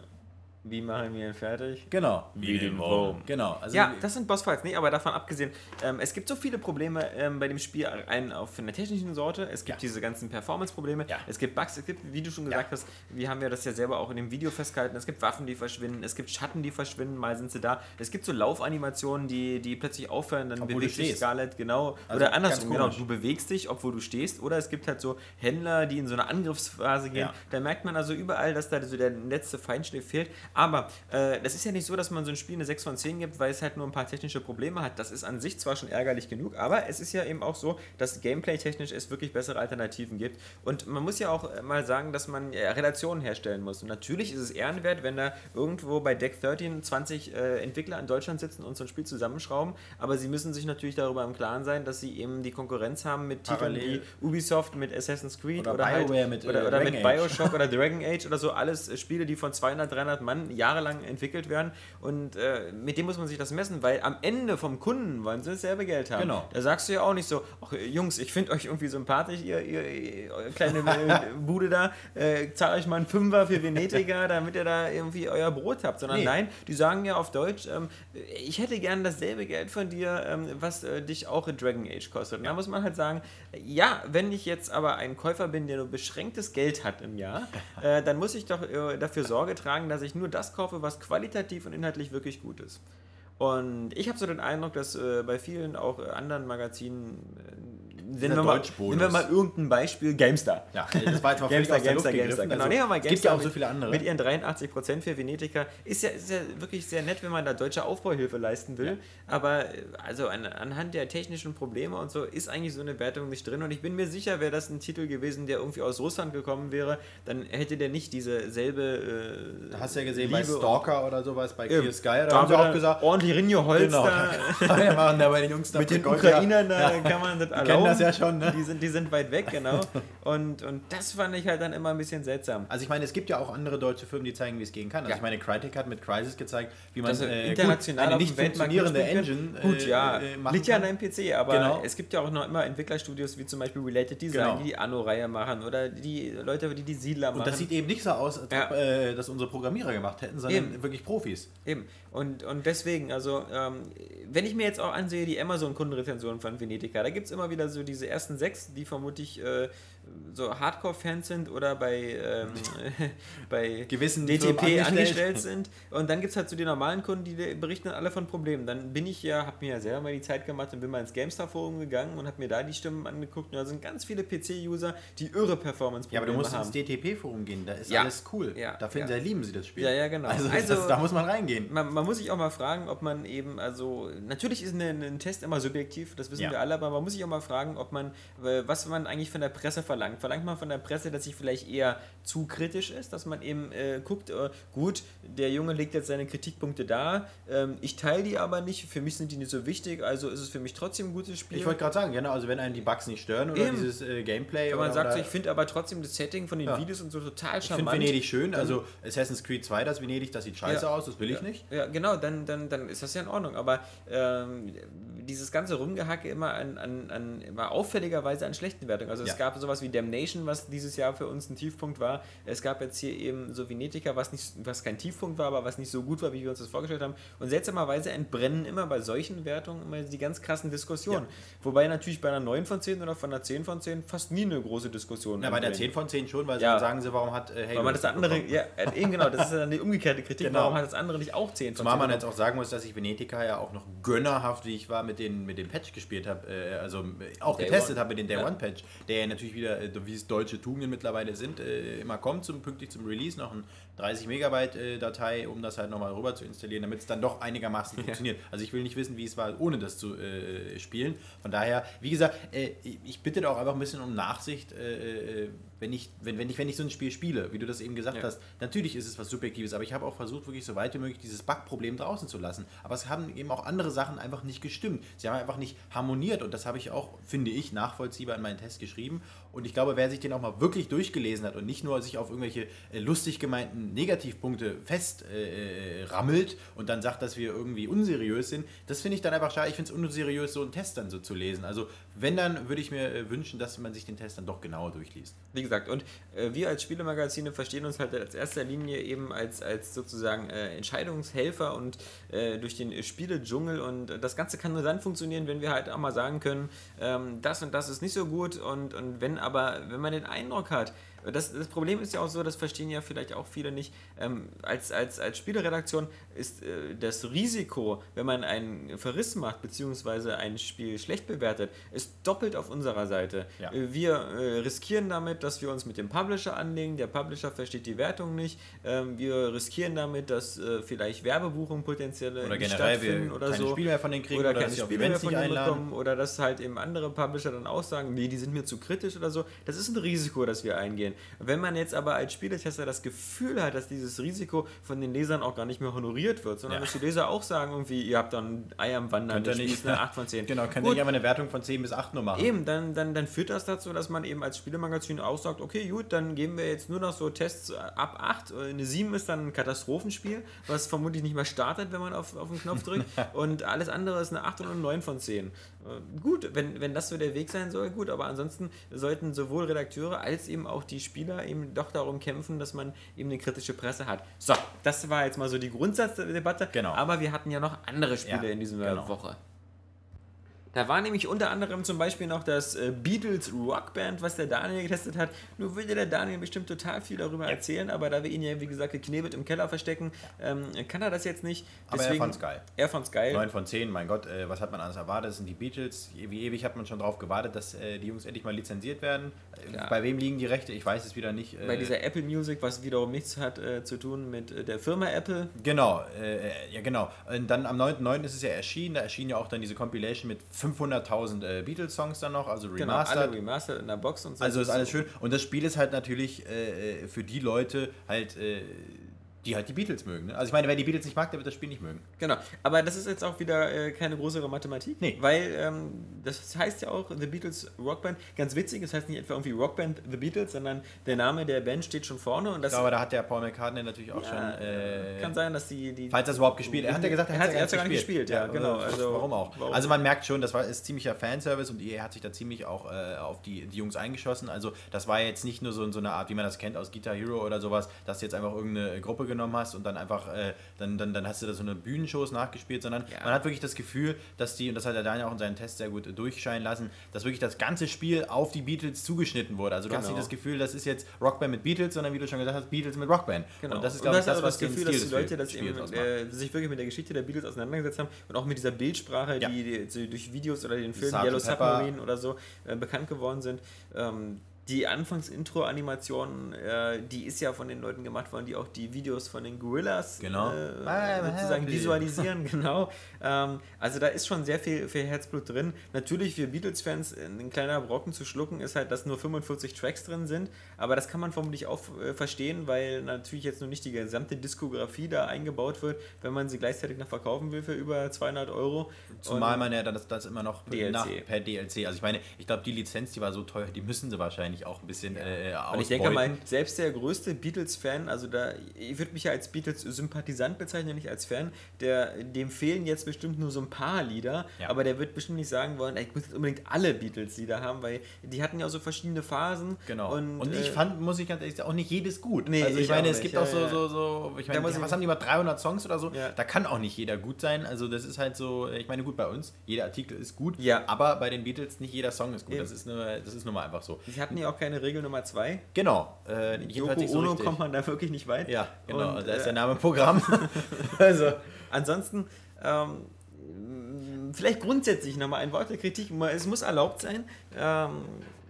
Wie machen wir ihn fertig? Genau. Wie den Wurm. Genau. Also Ja, das sind Bossfights, nee, aber davon abgesehen, ähm, es gibt so viele Probleme ähm, bei dem Spiel, einen auf einer technischen Sorte, es gibt Ja. diese ganzen Performance-Probleme, Ja. es gibt Bugs, es gibt, wie du schon gesagt hast, wir haben ja das ja selber auch in dem Video festgehalten, es gibt Waffen, die verschwinden, es gibt Schatten, die verschwinden, mal sind sie da, es gibt so Laufanimationen, die, die plötzlich aufhören, dann Obwohl bewegt du sich stehst. Scarlett, genau, Also oder andersrum, genau, du bewegst dich, obwohl du stehst, oder es gibt halt so Händler, die in so eine Angriffsphase gehen, Ja. da merkt man also überall, dass da so der letzte Feinschliff fehlt. Aber äh, das ist ja nicht so, dass man so ein Spiel eine 6 von 10 gibt, weil es halt nur ein paar technische Probleme hat. Das ist an sich zwar schon ärgerlich genug, aber es ist ja eben auch so, dass Gameplay-technisch es wirklich bessere Alternativen gibt. Und man muss ja auch äh, mal sagen, dass man äh, Relationen herstellen muss. Und natürlich ist es ehrenwert, wenn da irgendwo bei Deck 13 20 äh, Entwickler in Deutschland sitzen und so ein Spiel zusammenschrauben. Aber sie müssen sich natürlich darüber im Klaren sein, dass sie eben die Konkurrenz haben mit Titeln wie Ubisoft, mit Assassin's Creed Oder oder, halt, mit, äh, oder, oder mit. Bioshock oder Dragon Age oder so, alles äh, Spiele, die von 200, 300 Mann jahrelang entwickelt werden und äh, mit dem muss man sich das messen, weil am Ende vom Kunden wollen sie dasselbe Geld haben. Genau. Da sagst du ja auch nicht so, ach Jungs, ich finde euch irgendwie sympathisch, ihr, ihr, ihr kleine Bude da, äh, zahlt euch mal einen Fünfer für Venetica, damit ihr da irgendwie euer Brot habt, sondern Nee. nein, die sagen ja auf Deutsch, ähm, ich hätte gern dasselbe Geld von dir, ähm, was äh, dich auch in Dragon Age kostet. Und da muss man halt sagen, ja, wenn ich jetzt aber ein Käufer bin, der nur beschränktes Geld hat im Jahr, äh, dann muss ich doch äh, dafür Sorge tragen, dass ich nur das kaufe, was qualitativ und inhaltlich wirklich gut ist. Und ich habe so den Eindruck, dass äh, bei vielen auch äh, anderen Magazinen, äh, Dieser wir mal, nennen wir mal irgendein Beispiel, GameStar. Ja, das war jetzt mal Gamestar, Gamestar, Gamestar, genau. Also, Nehmen wir mal es gibt ja Gamestar auch so viele andere. Mit ihren 83% für Venetica. Ist ja, ist ja wirklich sehr nett, wenn man da deutsche Aufbauhilfe leisten will. Aber äh, also an, anhand der technischen Probleme und so ist eigentlich so eine Wertung nicht drin. Und ich bin mir sicher, wäre das ein Titel gewesen, der irgendwie aus Russland gekommen wäre, dann hätte der nicht diese selbe. Äh, hast du ja gesehen, bei Liebe und- Stalker oder sowas, bei. Clear Sky, da, haben sie auch gesagt, ordentlich Rinjo Holz genau, wir machen da bei den Jungs Mit den Ukrainern, ja. da kann man das kennen erlauben. das ja schon, ne? Die sind, die sind weit weg, genau. Und, und das fand ich halt dann immer ein bisschen seltsam. Also ich meine, es gibt ja auch andere deutsche Firmen, die zeigen, wie es gehen kann. Also Ja. ich meine, Crytek hat mit Crysis gezeigt, wie man äh, international gut, eine nicht funktionierende Engine. Gut, äh, ja, äh, liegt ja an kann. deinem PC, aber Genau. es gibt ja auch noch immer Entwicklerstudios wie zum Beispiel Related Design, Genau. die die Anno-Reihe machen oder die Leute, die die Siedler machen. Und das sieht eben nicht so aus, als Ja. ob äh, das unsere Programmierer gemacht hätten, sondern Eben. wirklich Profis. Eben. Und, und deswegen, also, ähm, wenn ich mir jetzt auch ansehe, die Amazon-Kundenrezensionen von Venetica, da gibt es immer wieder so diese ersten sechs, die vermutlich äh, so Hardcore-Fans sind oder bei, ähm, bei Gewissen DTP angestellt. angestellt. sind. Und dann gibt es halt so die normalen Kunden, die berichten alle von Problemen. Dann bin ich ja, habe mir ja selber mal die Zeit gemacht und bin mal ins GameStar-Forum gegangen und habe mir da die Stimmen angeguckt. Und da sind ganz viele PC-User, die irre Performance-Probleme Ja, aber du musst haben. ins DTP-Forum gehen, da ist Ja. alles cool. Ja, da finden ja. sie, lieben sie das Spiel. Ja, ja, genau. Also, Also- das, da muss man reingehen. Man, man muss sich auch mal fragen, ob man eben, also natürlich ist ein, ein Test immer subjektiv, das wissen Ja. wir alle, aber man muss sich auch mal fragen, ob man, äh, was man eigentlich von der Presse verlangt. Verlangt man von der Presse, dass sie vielleicht eher zu kritisch ist, dass man eben äh, guckt, äh, gut, der Junge legt jetzt seine Kritikpunkte dar, ähm, ich teile die aber nicht, für mich sind die nicht so wichtig, also ist es für mich trotzdem ein gutes Spiel. Ich wollte gerade sagen, genau, also wenn einen die Bugs nicht stören oder Eben. dieses äh, Gameplay wenn man oder, sagt, so, oder ich finde aber trotzdem das Setting von den Ja. Videos und so total ich finde charmant. Venedig schön, also Assassin's Creed 2, das Venedig, das sieht scheiße Ja. aus, das will ich nicht. Ja, genau, dann, dann, dann ist das ja in Ordnung. Aber ähm, dieses ganze Rumgehacke immer an, an, an immer auffälligerweise an schlechten Wertungen. Also Ja. es gab sowas wie Damnation, was dieses Jahr für uns ein Tiefpunkt war. Es gab jetzt hier eben so Venetica, was nicht, was kein Tiefpunkt war, aber was nicht so gut war, wie wir uns das vorgestellt haben. Und seltsamerweise entbrennen immer bei solchen Wertungen immer die ganz krassen Diskussionen. Wobei natürlich bei einer 9 von 10 oder von einer 10 von 10 fast nie eine große Diskussion Na, bei der entbrennt. 10 von 10 schon, weil Ja. dann sagen sie, warum hat äh, Halo Weil man das andere, bekommen? ja, äh, eben genau, das ist dann die umgekehrte Kritik. Genau. Warum hat das andere nicht auch 10 von Zumal 10 man jetzt auch sagen muss, dass ich Venetica ja auch noch gönnerhaft, wie ich war, mit, den, mit dem Patch gespielt habe, äh, also äh, auch Day getestet habe mit dem Day Ja. One Patch, der ja natürlich wieder, äh, wie es deutsche Tugenden mittlerweile sind, äh, immer kommt, zum, pünktlich zum Release, noch ein 30 Megabyte äh, Datei, um das halt nochmal rüber zu installieren, damit es dann doch einigermaßen funktioniert. Also ich will nicht wissen, wie es war, ohne das zu äh, spielen. Von daher, wie gesagt, äh, ich bitte da auch einfach ein bisschen um Nachsicht, äh, äh, wenn, ich, wenn, wenn, ich, wenn ich so ein Spiel spiele, wie du das eben gesagt Ja. hast. Natürlich ist es was Subjektives, aber ich habe auch versucht, wirklich so weit wie möglich dieses Bug-Problem draußen zu lassen. Aber es haben eben auch andere Sachen einfach nicht gestimmt. Sie haben einfach nicht harmoniert und das habe ich auch, finde ich, nachvollziehbar in meinen Test geschrieben. Und ich glaube, wer sich den auch mal wirklich durchgelesen hat und nicht nur sich auf irgendwelche äh, lustig gemeinten Negativpunkte fest äh, äh, und dann sagt, dass wir irgendwie unseriös sind, das finde ich dann einfach schade. Ich finde es unseriös, so einen Test dann so zu lesen. Also wenn, dann würde ich mir äh, wünschen, dass man sich den Test dann doch genauer durchliest. Wie gesagt, und äh, wir als Spielemagazine verstehen uns halt als erster Linie eben als, als sozusagen äh, Entscheidungshelfer und äh, durch den Spiele-Dschungel und das Ganze kann nur dann funktionieren, wenn wir halt auch mal sagen können, ähm, das und das ist nicht so gut und, und wenn aber, wenn man den Eindruck hat, das, das Problem ist ja auch so, das verstehen ja vielleicht auch viele nicht, ähm, als, als, als Spieleredaktion ist äh, das Risiko, wenn man einen Verriss macht, beziehungsweise ein Spiel schlecht bewertet, ist doppelt auf unserer Seite. Ja. Äh, Wir äh, riskieren damit, dass wir uns mit dem Publisher anlegen, der Publisher versteht die Wertung nicht, ähm, wir riskieren damit, dass äh, vielleicht Werbebuchungen potenzielle Oder generell stattfinden wir oder keine so. Spiele mehr von denen kriegen oder, oder, keine Spiele mehr von denen einladen. bekommen oder dass halt eben andere Publisher dann auch sagen, nee, die sind mir zu kritisch oder so. Das ist ein Risiko, das wir eingehen. Wenn man jetzt aber als Spieletester das Gefühl hat, dass dieses Risiko von den Lesern auch gar nicht mehr honoriert wird, sondern Ja. dass die Leser auch sagen, irgendwie, ihr habt dann Ei am Wandern, das nicht- ist eine 8 von 10. Genau, könnt ihr nicht einfach eine Wertung von 10 bis 8 nur machen. Eben, dann, dann, dann führt das dazu, dass man eben als Spielemagazin auch sagt, okay, gut, dann geben wir jetzt nur noch so Tests ab 8. Eine 7 ist dann ein Katastrophenspiel, was vermutlich nicht mehr startet, wenn man auf, auf den Knopf drückt. und alles andere ist eine 8 und eine 9 von 10. Äh, gut, wenn, wenn das so der Weg sein soll, gut, aber ansonsten sollten sowohl Redakteure als eben auch die Spieler eben doch darum kämpfen, dass man eben eine kritische Presse hat. So, das war jetzt mal so die Grundsatzdebatte. Genau. Aber wir hatten ja noch andere Spiele Ja, in dieser genau. Woche. Da war nämlich unter anderem zum Beispiel noch das äh, Beatles Rockband, was der Daniel getestet hat. Nur würde der Daniel bestimmt total viel darüber erzählen, aber da wir ihn ja, wie gesagt, geknebelt im Keller verstecken, ähm, kann er das jetzt nicht. Aber er fand's geil. Er fand's geil. 9 von 10, mein Gott, äh, was hat man anders erwartet? Das sind die Beatles. Wie ewig hat man schon darauf gewartet, dass äh, die Jungs endlich mal lizenziert werden. Äh, Ja. Bei wem liegen die Rechte? Ich weiß es wieder nicht. Äh, Bei dieser Apple Music, was wiederum nichts hat äh, zu tun mit der Firma Apple. Genau, ja genau. Und dann am 9.9. ist es ja erschienen. Da erschien ja auch dann diese Compilation mit 500.000 äh, Beatles-Songs dann noch, also Genau, remastered. alle remastered in der Box und so. Also ist alles schön. Und das Spiel ist halt natürlich äh, äh, für die Leute halt, äh, die halt die Beatles mögen. Ne? Also ich meine, wer die Beatles nicht mag, der wird das Spiel nicht mögen. Genau, aber das ist jetzt auch wieder äh, keine größere Mathematik, Nee. weil ähm, das heißt ja auch The Beatles Rockband. Ganz witzig, das heißt nicht etwa irgendwie Rockband The Beatles, sondern der Name der Band steht schon vorne und das Ich glaube, da hat der Paul McCartney natürlich auch ja, schon... Äh, kann sein, dass die, die Falls er es überhaupt gespielt Er hat ja gesagt, er hat es ja gar nicht gespielt, ja, genau. Also, Also, warum auch? warum? Also man merkt schon, das war ist ziemlicher Fanservice und er hat sich da ziemlich auch äh, auf die, die Jungs eingeschossen. Also das war jetzt nicht nur so, so eine Art, wie man das kennt aus Guitar Hero oder sowas, dass jetzt einfach irgendeine Gruppe genommen hast und dann einfach, äh, dann, dann, dann hast du da so eine Bühnenshows nachgespielt, sondern ja. man hat wirklich das Gefühl, dass die, und das hat der Daniel auch in seinen Tests sehr gut durchscheinen lassen, dass wirklich das ganze Spiel auf die Beatles zugeschnitten wurde. Also du genau. hast nicht das Gefühl, das ist jetzt Rockband mit Beatles, sondern wie du schon gesagt hast, Beatles mit Rockband. Genau. Und das ist, glaube ich, das, was das Gefühl, dass die Leute das eben, äh, sich wirklich mit der Geschichte der Beatles auseinandergesetzt haben und auch mit dieser Bildsprache, ja. die, die, durch Videos oder den Film Yellow Submarine oder so äh, bekannt geworden sind. Ähm, die Anfangs-Intro-Animation, äh, die ist ja von den Leuten gemacht worden, die auch die Videos von den Gorillas genau. äh, sozusagen visualisieren. genau. Ähm, also da ist schon sehr viel, viel Herzblut drin. Natürlich für Beatles-Fans ein kleiner Brocken zu schlucken ist halt, dass nur 45 Tracks drin sind, aber das kann man vermutlich auch äh, verstehen, weil natürlich jetzt nur nicht die gesamte Diskografie da eingebaut wird, wenn man sie gleichzeitig noch verkaufen will für über 200 Euro. Zumal man ja dann das, das immer noch DLC. Nach, per DLC, also ich meine, ich glaube die Lizenz, die war so teuer, die müssen sie wahrscheinlich wahrscheinlich auch ein bisschen äh, Und ich denke mal, selbst der größte Beatles-Fan, also da, ich würde mich ja als Beatles-Sympathisant bezeichnen, nicht als Fan, der, dem fehlen jetzt bestimmt nur so ein paar Lieder, ja. aber der wird bestimmt nicht sagen wollen, ich muss jetzt unbedingt alle Beatles-Lieder haben, weil die hatten ja auch so verschiedene Phasen. Genau. Und, und ich äh, fand, muss ich ganz ehrlich sagen, auch nicht jedes gut. Nee, also ich, ich meine, es gibt ja, auch so, so, so, ich meine, was haben die mal, 300 Songs oder so? Ja. Da kann auch nicht jeder gut sein. Also das ist halt so, ich meine, gut, bei uns, jeder Artikel ist gut, ja. aber bei den Beatles nicht jeder Song ist gut. Das ist, nur, das ist nun mal einfach so. Die hatten ja auch keine Regel Nummer 2. Genau. Äh, Yoko so Ono kommt man da wirklich nicht weit. Ja, genau. Und, da ist äh, der Name Programm. also, ansonsten, ähm, vielleicht grundsätzlich nochmal ein Wort der Kritik. Es muss erlaubt sein. Ähm,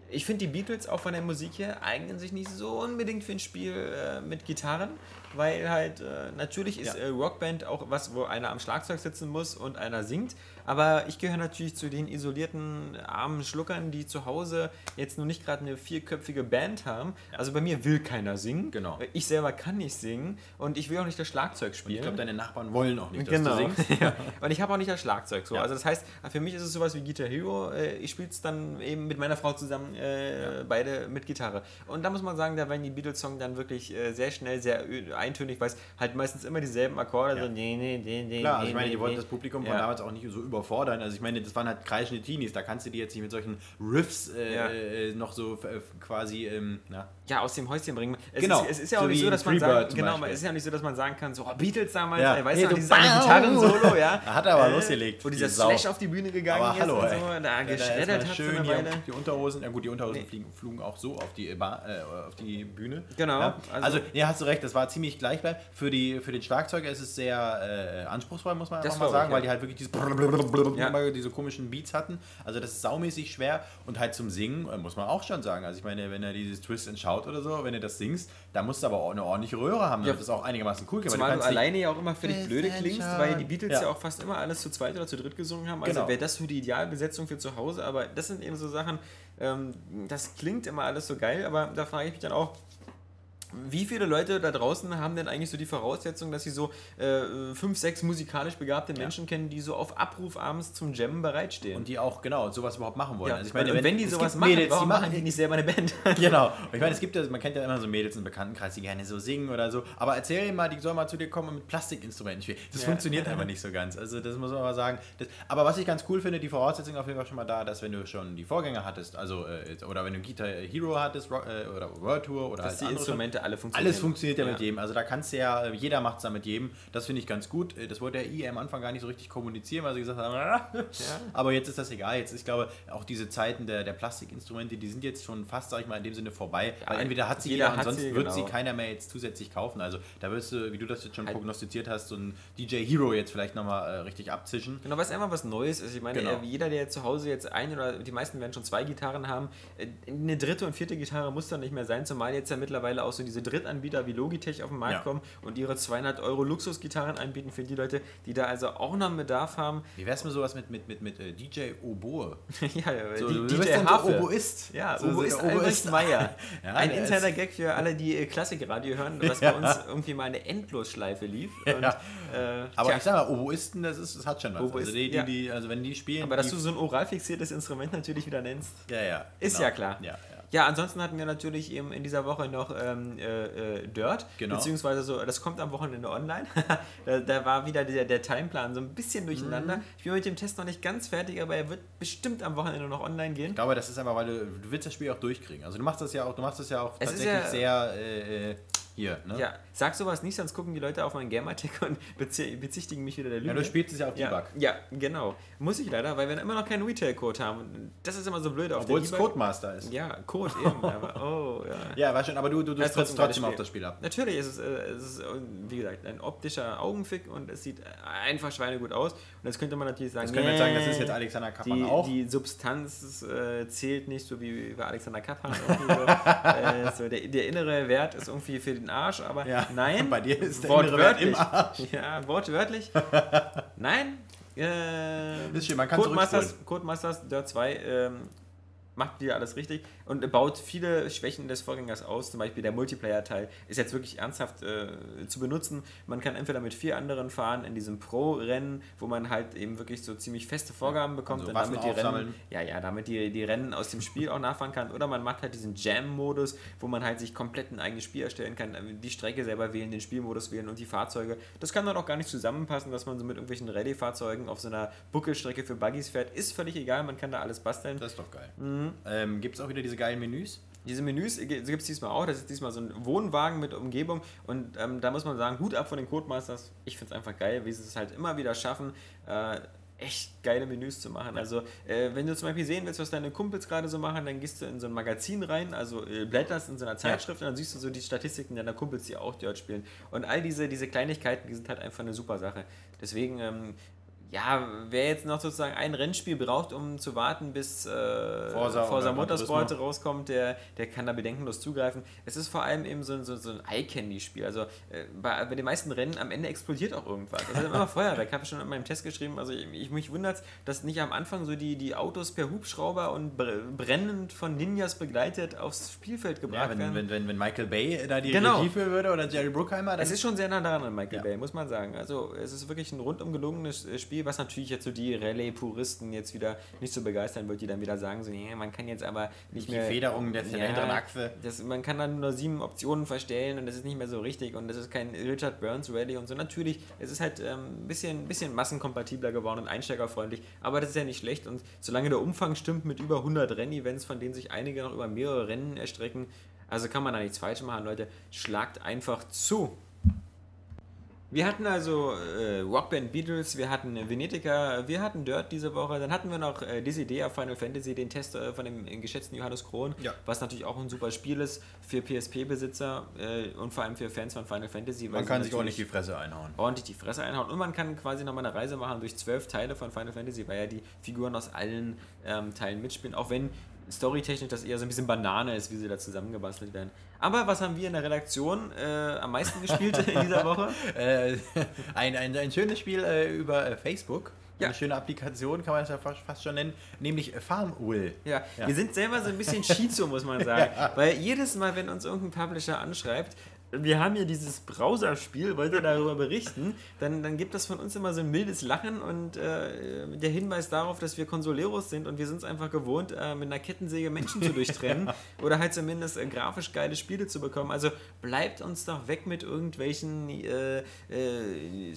ich finde die Beatles auch von der Musik her eignen sich nicht so unbedingt für ein Spiel äh, mit Gitarren weil halt äh, natürlich ist ja. äh, Rockband auch was, wo einer am Schlagzeug sitzen muss und einer singt. Aber ich gehöre natürlich zu den isolierten armen Schluckern, die zu Hause jetzt nur nicht gerade eine vierköpfige Band haben. Also bei mir will keiner singen. Genau. Ich selber kann nicht singen und ich will auch nicht das Schlagzeug spielen. Und ich glaube, deine Nachbarn wollen auch nicht, dass genau. du singst. ja. Und ich habe auch nicht das Schlagzeug. So. Ja. Also das heißt, für mich ist es sowas wie Guitar Hero. Äh, ich spiele es dann eben mit meiner Frau zusammen, äh, ja. beide mit Gitarre. Und da muss man sagen, da werden die Beatles-Songs dann wirklich äh, sehr schnell, sehr eintönig, weil es halt meistens immer dieselben Akkorde ja. so nee, nee, nee, Klar, also ich meine, die wollten das Publikum von damals auch nicht so überfordern. Also ich meine, das waren halt kreischende Teenies, da kannst du die jetzt nicht mit solchen Riffs äh, äh noch so äh, quasi, ähm, na. Ja, aus dem Häuschen bringen. Es genau. Ist, es ist ja auch so nicht so, dass man sagen, genau, es ist ja nicht so, dass man sagen kann, so oh, Beatles damals, ja. ey, weißt hey, du, dieses Gitarren-Solo, ja. Hat er aber äh, losgelegt. Wo dieser Slash auf die Bühne gegangen aber ist hallo, und so, da geschreddert hat schön hier die Unterhosen, ja gut, die Unterhosen nee. fliegen, flogen auch so auf die, äh, auf die Bühne. Genau. Ja. Also, also, ja, hast du recht, das war ziemlich gleichbleibend. Für die, für den Schlagzeuger ist es sehr äh, anspruchsvoll, muss man das einfach mal sagen, ich, ja. weil die halt wirklich diese, ja. diese komischen Beats hatten. Also das ist saumäßig schwer und halt zum Singen äh, muss man auch schon sagen. Also ich meine, wenn er dieses Twist and Shout oder so, wenn er das singst, da musst du aber auch eine ordentliche Röhre haben, damit ja. das auch einigermaßen cool klingt. Zumal du alleine ja auch immer völlig blöde klingst, weil die Beatles ja. ja. auch fast immer alles zu zweit oder zu dritt gesungen haben. Also genau. wäre das für die Idealbesetzung für zu Hause, aber das sind eben so Sachen, ähm, das klingt immer alles so geil, aber da frage ich mich dann auch, wie viele Leute da draußen haben denn eigentlich so die Voraussetzung, dass sie so äh, fünf, sechs musikalisch begabte Menschen ja. kennen, die so auf Abruf abends zum Jammen bereitstehen? Und die auch, genau, sowas überhaupt machen wollen. Ja. Also ich meine, wenn, wenn die sowas machen, Mädels, warum die machen die nicht selber eine Band? genau. Und ich meine, es gibt ja, man kennt ja immer so Mädels im Bekanntenkreis, die gerne so singen oder so. Aber erzähl mal, die sollen mal zu dir kommen und mit Plastikinstrumenten spielen. Das ja. funktioniert einfach nicht so ganz. Also das muss man mal sagen. Das, aber was ich ganz cool finde, die Voraussetzung auf jeden Fall schon mal da, dass wenn du schon die Vorgänger hattest, also äh, oder wenn du Guitar Hero hattest Rock, äh, oder World Tour oder dass halt die Instrumente alle funktionieren. Alles funktioniert ja, ja, mit jedem. Also da kannst du ja, jeder macht es da mit jedem. Das finde ich ganz gut. Das wollte der IE am Anfang gar nicht so richtig kommunizieren, weil sie gesagt haben, ja. aber jetzt ist das egal. Jetzt, ich glaube, auch diese Zeiten der, der Plastikinstrumente, die sind jetzt schon fast, sag ich mal, in dem Sinne vorbei. weil entweder hat sie jeder, jeder ansonsten sie, wird genau. sie keiner mehr jetzt zusätzlich kaufen. Also da wirst du, wie du das jetzt schon halt. prognostiziert hast, so ein DJ Hero jetzt vielleicht nochmal äh, richtig abzischen. Genau, was einfach was Neues ist. Ich meine, genau. Äh, jeder, der zu Hause jetzt ein oder die meisten werden schon zwei Gitarren haben, äh, eine dritte und vierte Gitarre muss dann nicht mehr sein, zumal jetzt ja mittlerweile auch so diese Drittanbieter wie Logitech auf dem Markt ja. kommen und ihre 200 Euro Luxusgitarren anbieten für die Leute, die da also auch noch einen Bedarf haben. Wie wär's mit sowas mit, mit, mit, mit äh, DJ Oboe? ja, so, die, du DJ Hafe. Oboist. Ja, so, Oboist so Albrecht Meier. ja, Ein interner Gag für alle, die äh, Klassikradio hören, was ja. bei uns irgendwie mal eine Endlosschleife lief. Und, ja. äh, Aber tja. ich sag mal, Oboisten, das, ist, das hat schon was. Oboisten, also, die, die, die, also wenn die spielen... Aber dass du so ein oral fixiertes Instrument natürlich wieder nennst, ja, ja, ist genau. ja klar. Ja, ja, ansonsten hatten wir natürlich eben in dieser Woche noch ähm, äh, äh, Dirt, genau. beziehungsweise so, das kommt am Wochenende online. da, da, war wieder der, der Timeplan so ein bisschen durcheinander. Mhm. Ich bin mit dem Test noch nicht ganz fertig, aber er wird bestimmt am Wochenende noch online gehen. Ich glaube, das ist einfach, weil du, du willst das Spiel auch durchkriegen. Also du machst das ja auch, du machst das ja auch es tatsächlich ja, sehr äh, äh Hier, ne? Ja, sag sowas nicht, sonst gucken die Leute auf meinen Gamertag und bezichtigen mich wieder der Lüge. Ja, du spielst es ja auf Debug. Ja, genau. Muss ich leider, weil wir immer noch keinen Retail-Code haben. Das ist immer so blöd auf Obwohl es Codemaster ist. Ja, Code eben. aber, oh, ja. Ja, war schon, aber du, du, du trotzdem, trotzdem auf das Spiel ab. Natürlich, es ist, äh, es ist, wie gesagt, ein optischer Augenfick und es sieht einfach schweinegut aus. Und jetzt könnte man natürlich sagen, das können wir jetzt sagen, das ist jetzt Alexander Kappan die, auch. Die Substanz äh, zählt nicht, so wie bei Alexander Kappan. so. äh, so der, der innere Wert ist irgendwie für den Arsch, aber ja. Nein. Bei dir ist der wortwörtlich. im Arsch. Ja, wortwörtlich. Nein. Äh, ist schön, man kann Codemasters, Codemasters Dirt 2 ähm, macht wieder alles richtig und baut viele Schwächen des Vorgängers aus. Zum Beispiel der Multiplayer-Teil ist jetzt wirklich ernsthaft äh, zu benutzen. Man kann entweder mit vier anderen fahren in diesem Pro-Rennen, wo man halt eben wirklich so ziemlich feste Vorgaben bekommt also und damit die Rennen, ja, ja, damit die, die Rennen aus dem Spiel auch nachfahren kann. Oder man macht halt diesen Jam-Modus, wo man halt sich komplett ein eigenes Spiel erstellen kann, die Strecke selber wählen, den Spielmodus wählen und die Fahrzeuge. Das kann dann auch gar nicht zusammenpassen, dass man so mit irgendwelchen Rallye-Fahrzeugen auf so einer Buckelstrecke für Buggies fährt. Ist völlig egal, man kann da alles basteln. Das ist doch geil. Mhm. Ähm, Gibt es auch wieder diese geilen Menüs? Diese Menüs gibt es diesmal auch. Das ist diesmal so ein Wohnwagen mit Umgebung. Und ähm, da muss man sagen, Hut ab von den Codemasters. Ich finde es einfach geil, wie sie es halt immer wieder schaffen, äh, echt geile Menüs zu machen. Also, äh, wenn du zum Beispiel sehen willst, was deine Kumpels gerade so machen, dann gehst du in so ein Magazin rein, also äh, blätterst in so einer Zeitschrift ja. und dann siehst du so die Statistiken deiner Kumpels, die auch dort spielen. Und all diese, diese Kleinigkeiten, die sind halt einfach eine super Sache. Deswegen ähm, ja, wer jetzt noch sozusagen ein Rennspiel braucht, um zu warten, bis äh, Forza, Forza Motorsport rauskommt, der, der kann da bedenkenlos zugreifen. Es ist vor allem eben so, so, so ein Eye-Candy-Spiel. Also äh, bei, bei den meisten Rennen am Ende explodiert auch irgendwas. Also immer Feuerwerk, habe ich schon in meinem Test geschrieben. Also ich, ich mich wundert, dass nicht am Anfang so die, die Autos per Hubschrauber und brennend von Ninjas begleitet aufs Spielfeld gebracht ja, wenn, werden. Wenn, wenn, wenn Michael Bay da die genau. Regie führen würde oder Jerry Bruckheimer. Es ist schon sehr nah daran an Michael ja. Bay, muss man sagen. Also es ist wirklich ein rundum gelungenes äh, Spiel was natürlich jetzt so die Rallye-Puristen jetzt wieder nicht so begeistern wird, die dann wieder sagen, so, yeah, man kann jetzt aber nicht die mehr... Die Federung der hinteren ja, Achse. Das, man kann dann nur sieben Optionen verstellen und das ist nicht mehr so richtig und das ist kein Richard Burns Rallye und so. Natürlich, es ist halt ein ähm, bisschen, bisschen massenkompatibler geworden und einsteigerfreundlich, aber das ist ja nicht schlecht und solange der Umfang stimmt mit über 100 Rennevents, von denen sich einige noch über mehrere Rennen erstrecken, also kann man da nichts falsch machen, Leute. Schlagt einfach zu. Wir hatten also äh, Rockband Beatles, wir hatten Venetica, wir hatten Dirt diese Woche, dann hatten wir noch äh, Dissidia Final Fantasy, den Test äh, von dem geschätzten Johannes Krohn, ja. was natürlich auch ein super Spiel ist für PSP-Besitzer äh, und vor allem für Fans von Final Fantasy. Man kann sich ordentlich die Fresse einhauen. Ordentlich die Fresse einhauen und man kann quasi nochmal eine Reise machen durch zwölf Teile von Final Fantasy, weil ja die Figuren aus allen ähm, Teilen mitspielen, auch wenn storytechnisch das eher so ein bisschen Banane ist, wie sie da zusammengebastelt werden. Aber was haben wir in der Redaktion äh, am meisten gespielt in dieser Woche? äh, ein, ein, ein schönes Spiel äh, über äh, Facebook. Ja. Eine schöne Applikation kann man es ja fast, fast schon nennen, nämlich FarmWill. Ja. ja, wir sind selber so ein bisschen Schizo, muss man sagen. ja. Weil jedes Mal, wenn uns irgendein Publisher anschreibt, wir haben hier dieses Browserspiel, wollt ihr darüber berichten, dann, dann gibt das von uns immer so ein mildes Lachen und äh, der Hinweis darauf, dass wir Consoleros sind und wir sind es einfach gewohnt, äh, mit einer Kettensäge Menschen zu durchtrennen oder halt zumindest äh, grafisch geile Spiele zu bekommen. Also bleibt uns doch weg mit irgendwelchen äh, äh,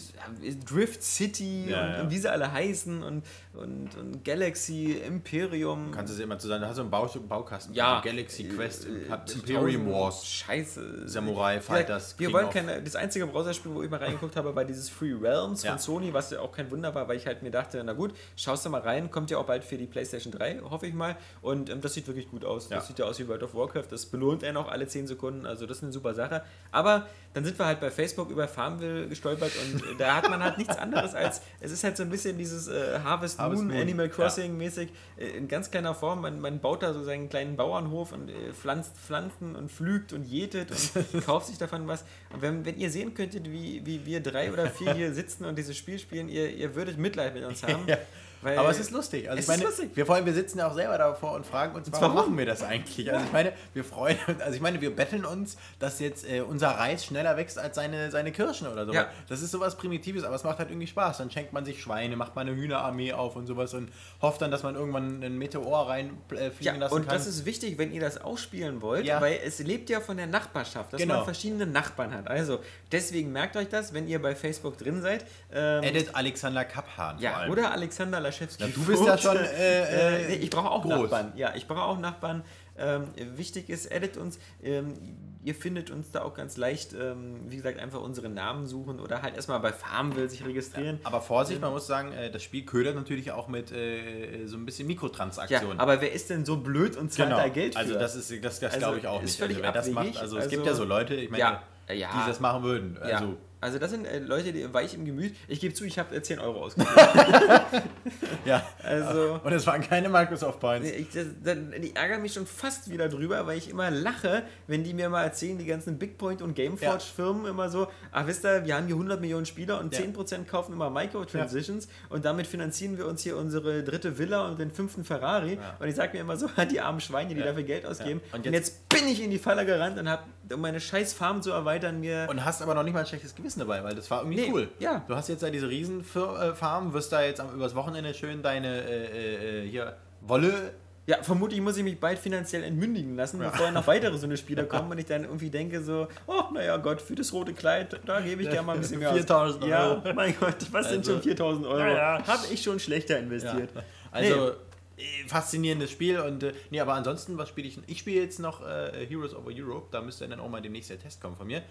Drift City ja, und, ja. und, wie sie alle heißen und, und, und Galaxy Imperium. Kannst du es immer zusammen, da hast du einen Bau, Baukasten. Ja. Also Galaxy Quest, Imperium Wars. Scheiße. Samurai Fighters. wir wollen keine. Das einzige Browserspiel, wo ich mal reingeguckt habe, war dieses Free Realms ja. von Sony, was ja auch kein Wunder war, weil ich halt mir dachte, na gut, schaust du mal rein, kommt ja auch bald für die PlayStation 3, hoffe ich mal. Und ähm, das sieht wirklich gut aus. Ja. Das sieht ja aus wie World of Warcraft. Das belohnt er noch alle 10 Sekunden. Also das ist eine super Sache. Aber dann sind wir halt bei Facebook über Farmville gestolpert und da hat man halt nichts anderes als, es ist halt so ein bisschen dieses äh, Harvest, Harvest Moon, Moon, Animal Crossing ja. mäßig, äh, in ganz kleiner Form. Man, man baut da so seinen kleinen Bauernhof und äh, pflanzt Pflanzen und pflügt und jätet und kauft sich davon was. Und wenn, wenn ihr sehen könntet, wie, wie wir drei oder vier hier sitzen und dieses Spiel spielen, ihr, ihr würdet Mitleid mit uns haben. ja. Weil aber es ist lustig. Also ich meine, lustig. Wir, vor allem, wir sitzen ja auch selber davor und fragen uns, warum, warum, machen wir das eigentlich? Also ich meine, wir freuen uns, also ich meine, wir betteln uns, dass jetzt äh, unser Reis schneller wächst als seine, seine Kirschen oder so. Ja. Das ist sowas Primitives, aber es macht halt irgendwie Spaß. Dann schenkt man sich Schweine, macht man eine Hühnerarmee auf und sowas und hofft dann, dass man irgendwann einen Meteor reinfliegen äh, ja, lassen und kann. Und das ist wichtig, wenn ihr das ausspielen wollt, ja. weil es lebt ja von der Nachbarschaft, dass genau. man verschiedene Nachbarn hat. Also deswegen merkt euch das, wenn ihr bei Facebook drin seid. Ähm, Edit Alexander Kaphan. Ja, oder Alexander Laschewski. Ja, du bist ja schon. Äh, äh, nee, ich brauche auch groß. Nachbarn. Ja, ich brauche auch Nachbarn. Ähm, wichtig ist, edit uns. Ähm, ihr findet uns da auch ganz leicht, ähm, wie gesagt, einfach unsere Namen suchen oder halt erstmal bei Farmville sich registrieren. Aber Vorsicht, man muss sagen, äh, das Spiel ködert natürlich auch mit äh, so ein bisschen Mikrotransaktionen. Ja, aber wer ist denn so blöd und zahlt genau. da Geld für? Also das ist das, das Also, glaube ich auch nicht. Also, wer das abwegig. macht, also, Also, es gibt ja so Leute, ich meine, ja, ja. die das machen würden. Ja. Also Also das sind äh, Leute, die weich im Gemüt. Ich gebe zu, ich habe äh, 10 Euro ausgegeben. ja. Also Und es waren keine Microsoft Points. ich, das, dann, die ärgern mich schon fast wieder drüber, weil ich immer lache, wenn die mir mal erzählen, die ganzen Big Point und Gameforge Firmen immer so, ach wisst ihr, wir haben hier 100 Millionen Spieler und Ja. 10% kaufen immer Microtransitions und damit finanzieren wir uns hier unsere dritte Villa und den fünften Ferrari. Und ich sage mir immer so, die armen Schweine, die Ja. dafür Geld ausgeben. Ja. Und Und, jetzt- jetzt, bin ich in die Falle gerannt und habe, um meine scheiß Farm zu erweitern, mir Und hast aber noch nicht mal ein schlechtes Gewissen dabei, weil das war irgendwie Nee, cool. ja. Du hast jetzt da diese Riesenfarm, wirst da jetzt am, übers Wochenende schön deine äh, äh, hier Wolle. Ja, vermutlich muss ich mich bald finanziell entmündigen lassen, bevor noch weitere so eine Spiele kommen und ich dann irgendwie denke so, oh, naja Gott, für das rote Kleid, da gebe ich gerne mal ein bisschen mehr aus. 4000 Euro. Ja, mein Gott, was sind Also, schon 4000 Euro? ja, ja. Habe ich schon schlechter investiert. Also äh, faszinierendes Spiel und äh, nee, aber ansonsten, was spiele ich? Ich spiele jetzt noch äh, Heroes over Europe, da müsste dann auch mal demnächst der Test kommen von mir.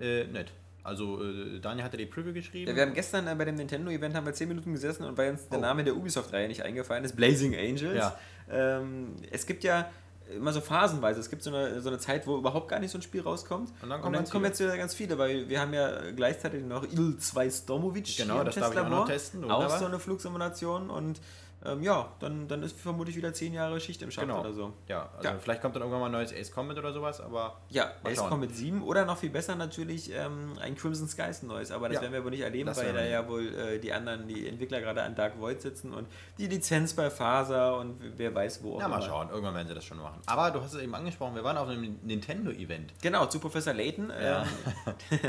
Äh, nett. Also äh, Daniel hatte die Preview geschrieben. Ja, wir haben gestern äh, bei dem Nintendo-Event haben wir 10 Minuten gesessen und weil uns der Oh. Name der Ubisoft-Reihe nicht eingefallen ist, Blazing Angels. Ja. Ähm, es gibt ja immer so phasenweise. Es gibt so eine, so eine Zeit, wo überhaupt gar nicht so ein Spiel rauskommt. Und dann kommen jetzt kommen wieder. jetzt wieder ganz viele, weil wir haben ja gleichzeitig noch Il 2 Stormovic Genau, das darf ich auch noch testen, Auch wunderbar. so eine Flugsimulation und ähm, ja, dann, dann ist vermutlich wieder 10 Jahre Schicht im Schacht genau. oder so. Ja, also Ja. vielleicht kommt dann irgendwann mal ein neues Ace Combat oder sowas, aber Ja, Ace schauen. Combat 7 oder noch viel besser natürlich ähm, ein Crimson Skies neues, aber das Ja. werden wir wohl nicht erleben, Das weil da ja wohl äh, die anderen, die Entwickler gerade an Dark Void sitzen und die Lizenz bei Faser und wer weiß wo auch ja, mal immer. schauen. Irgendwann werden sie das schon machen. Aber du hast es eben angesprochen, wir waren auf einem Nintendo-Event. Genau, zu Professor Layton. Ja. Ähm,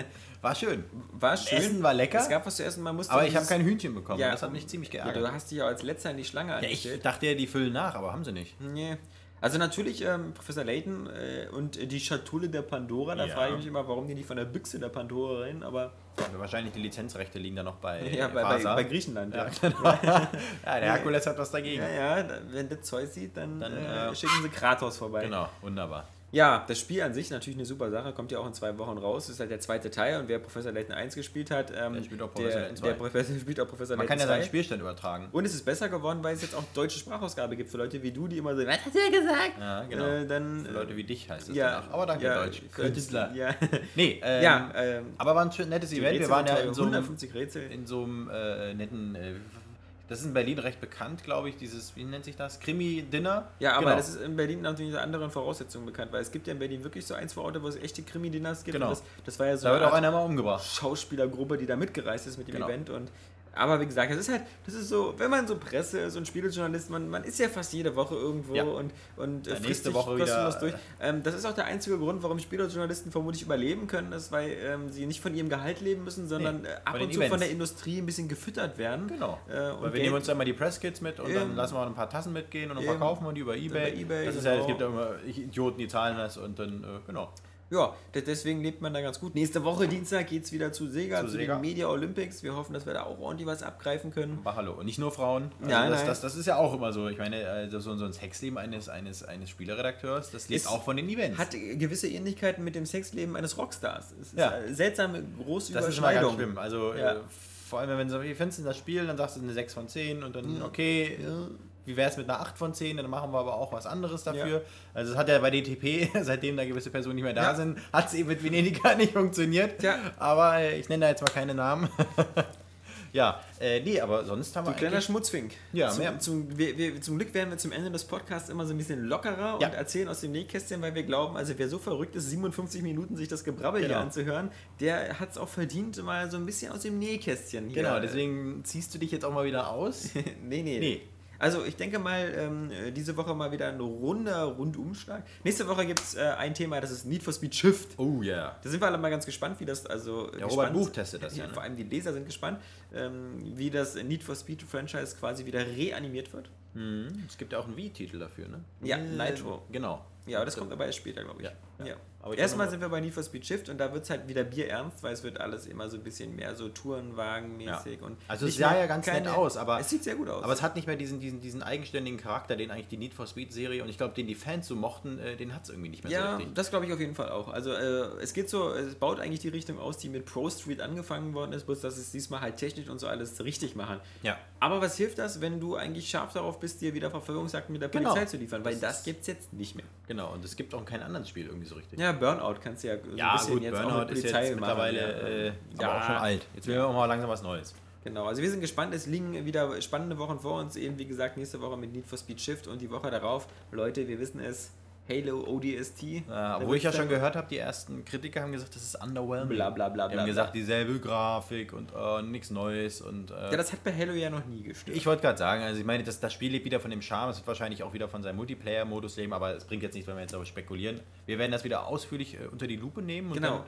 War schön. war schön. Essen war lecker. Es gab was zu essen, man musste. Aber ich habe kein Hühnchen bekommen. Ja, das hat mich ziemlich Ja, geärgert. du hast dich ja als letzter in die Schlange Ja, ich angestellt. dachte ja, die füllen nach, aber haben sie nicht. Nee. Also natürlich ähm, Professor Layton äh, und die Schatulle der Pandora, da Ja. frage ich mich immer, warum die nicht von der Büchse der Pandora rein, aber Also wahrscheinlich die Lizenzrechte liegen da noch bei, ja, bei, bei, bei Griechenland. Ja, Ja. genau. ja, der Herkules hat was dagegen. Ja, ja, wenn der Zeus sieht, dann, Dann, äh, äh, schicken sie Kratos vorbei. Genau, wunderbar. Ja, das Spiel an sich natürlich eine super Sache, kommt ja auch in zwei Wochen raus, ist halt der zweite Teil und wer Professor Layton 1 gespielt hat, ähm, Der spielt auch Professor der, Layton 2. der Professor spielt auch Professor Man kann ja seinen 2. Spielstand übertragen. Und es ist besser geworden, weil es jetzt auch deutsche Sprachausgabe gibt für Leute wie du, die immer so, was hat er gesagt? Ja, genau. Äh, dann, Für Leute wie dich heißt es ja, danach. Aber danke, ja, Deutsch. Künstler. Ja, Nee, ähm, ja ähm, aber war ein schön nettes Event. Wir waren ja in so einem, 150 Rätsel. in so einem äh, netten, äh, das ist in Berlin recht bekannt, glaube ich, dieses, wie nennt sich das? Krimi-Dinner. Ja, aber Genau. das ist in Berlin natürlich unter anderen Voraussetzungen bekannt, weil es gibt ja in Berlin wirklich so ein, zwei Orte, wo es echte Krimi-Dinners gibt. Genau. Das, das war ja so Da wird eine auch einer mal umgebracht. Schauspielergruppe, die da mitgereist ist mit dem Genau. Event. Und aber wie gesagt, das ist halt, das ist so, wenn man so Presse ist und Spielejournalist, man, man ist ja fast jede Woche irgendwo Ja. und, und Ja, äh, nächste frisst sich Woche kostenlos durch. Ähm, das ist auch der einzige Grund, warum Spielejournalisten vermutlich überleben können, ist, weil ähm, sie nicht von ihrem Gehalt leben müssen, sondern Nee, äh, ab von und zu von Events. der Industrie ein bisschen gefüttert werden. Genau. Äh, Weil und wir Geld- nehmen uns dann mal die Presskits mit und dann Eben. lassen wir ein paar Tassen mitgehen und dann verkaufen wir die über Ebay. Über Ebay, das ist ja, es genau. gibt ja immer Idioten, die zahlen das und dann, äh, genau. Ja, de- deswegen lebt man da ganz gut. Nächste Woche, Dienstag, geht es wieder zu Sega, Zu zu, Sega. den Media Olympics. Wir hoffen, dass wir da auch ordentlich was abgreifen können. Aber hallo. Und nicht nur Frauen. Also Nein, das, nein. Das, das ist ja auch immer so. Ich meine, also so, so ein Sexleben eines, eines, eines Spieleredakteurs, das lebt Ist- auch von den Events. Hat gewisse Ähnlichkeiten mit dem Sexleben eines Rockstars. Es ist Ja. eine seltsame große das ist immer ganz Überschneidung. schlimm. Also Ja. äh, vor allem, wenn du, wie findest du das Spiel, dann sagst du eine 6 von 10 und dann, okay, wie wäre es mit einer 8 von 10, dann machen wir aber auch was anderes dafür. Ja. Also es hat ja bei DTP, seitdem da gewisse Personen nicht mehr da Ja. sind, hat es eben mit Venediger nicht funktioniert. Tja. Aber äh, ich nenne da jetzt mal keine Namen. ja, äh, nee, aber sonst haben Du wir kleiner. Schmutzfink. Ja, zum, mehr- zum, wir, wir, zum Glück werden wir zum Ende des Podcasts immer so ein bisschen lockerer Ja. und erzählen aus dem Nähkästchen, weil wir glauben, also wer so verrückt ist, 57 Minuten sich das Gebrabbel hier Genau. anzuhören, der hat es auch verdient, mal so ein bisschen aus dem Nähkästchen hier. Genau, deswegen ziehst du dich jetzt auch mal wieder aus. nee, nee, Nee. Also ich denke mal, ähm, diese Woche mal wieder ein runder Rundumschlag. Nächste Woche gibt es äh, ein Thema, das ist Need for Speed Shift. Oh ja. Da sind wir alle mal ganz gespannt, wie das also. Der gespannt- Robert Buch testet das ja, ne? Vor allem die Leser sind gespannt, ähm, wie das Need for Speed Franchise quasi wieder reanimiert wird. Mhm. Es gibt ja auch einen Wii-Titel dafür, ne? Ja, Äh, Nitro. Genau. Ja, das kommt aber erst später, glaube ich. Ja, ja. Aber Erstmal sind wir bei Need for Speed Shift und da wird es halt wieder bierernst, weil es wird alles immer so ein bisschen mehr so Tourenwagen-mäßig. Ja. also es sah ja ganz keine, nett aus, aber es sieht sehr gut aus. Aber es hat nicht mehr diesen, diesen, diesen eigenständigen Charakter, den eigentlich die Need for Speed-Serie und ich glaube, den die Fans so mochten, äh, den hat es irgendwie nicht mehr ja, so richtig. Ja, das glaube ich auf jeden Fall auch. Also äh, es geht so, es baut eigentlich die Richtung aus, die mit Pro Street angefangen worden ist, bloß dass es diesmal halt technisch und so alles richtig machen. Ja. Aber was hilft das, wenn du eigentlich scharf darauf bist, dir wieder Verfolgungsakten mit der genau. Polizei zu liefern? Weil das, das gibt es jetzt nicht mehr. Genau, und es gibt auch kein anderes Spiel irgendwie so richtig. Ja, Burnout kannst du ja so ja, ein bisschen gut, jetzt Burnout auch mit Polizei ist jetzt mittlerweile äh, ja, auch schon alt. Jetzt will wir auch mal langsam was Neues. Genau, also wir sind gespannt. Es liegen wieder spannende Wochen vor uns. Eben wie gesagt, nächste Woche mit Need for Speed Shift und die Woche darauf. Leute, wir wissen es, Halo ODST. Ja, obwohl ich ja schon gehört habe, die ersten Kritiker haben gesagt, das ist underwhelming. Bla bla bla. Die haben gesagt, dieselbe Grafik und uh, nichts Neues. Und, uh, ja, das hat bei Halo ja noch nie gestört. Ich wollte gerade sagen, also ich meine, das, das Spiel lebt wieder von dem Charme, es wird wahrscheinlich auch wieder von seinem Multiplayer-Modus leben, aber es bringt jetzt nichts, wenn wir jetzt darüber spekulieren. Wir werden das wieder ausführlich äh, unter die Lupe nehmen. genau.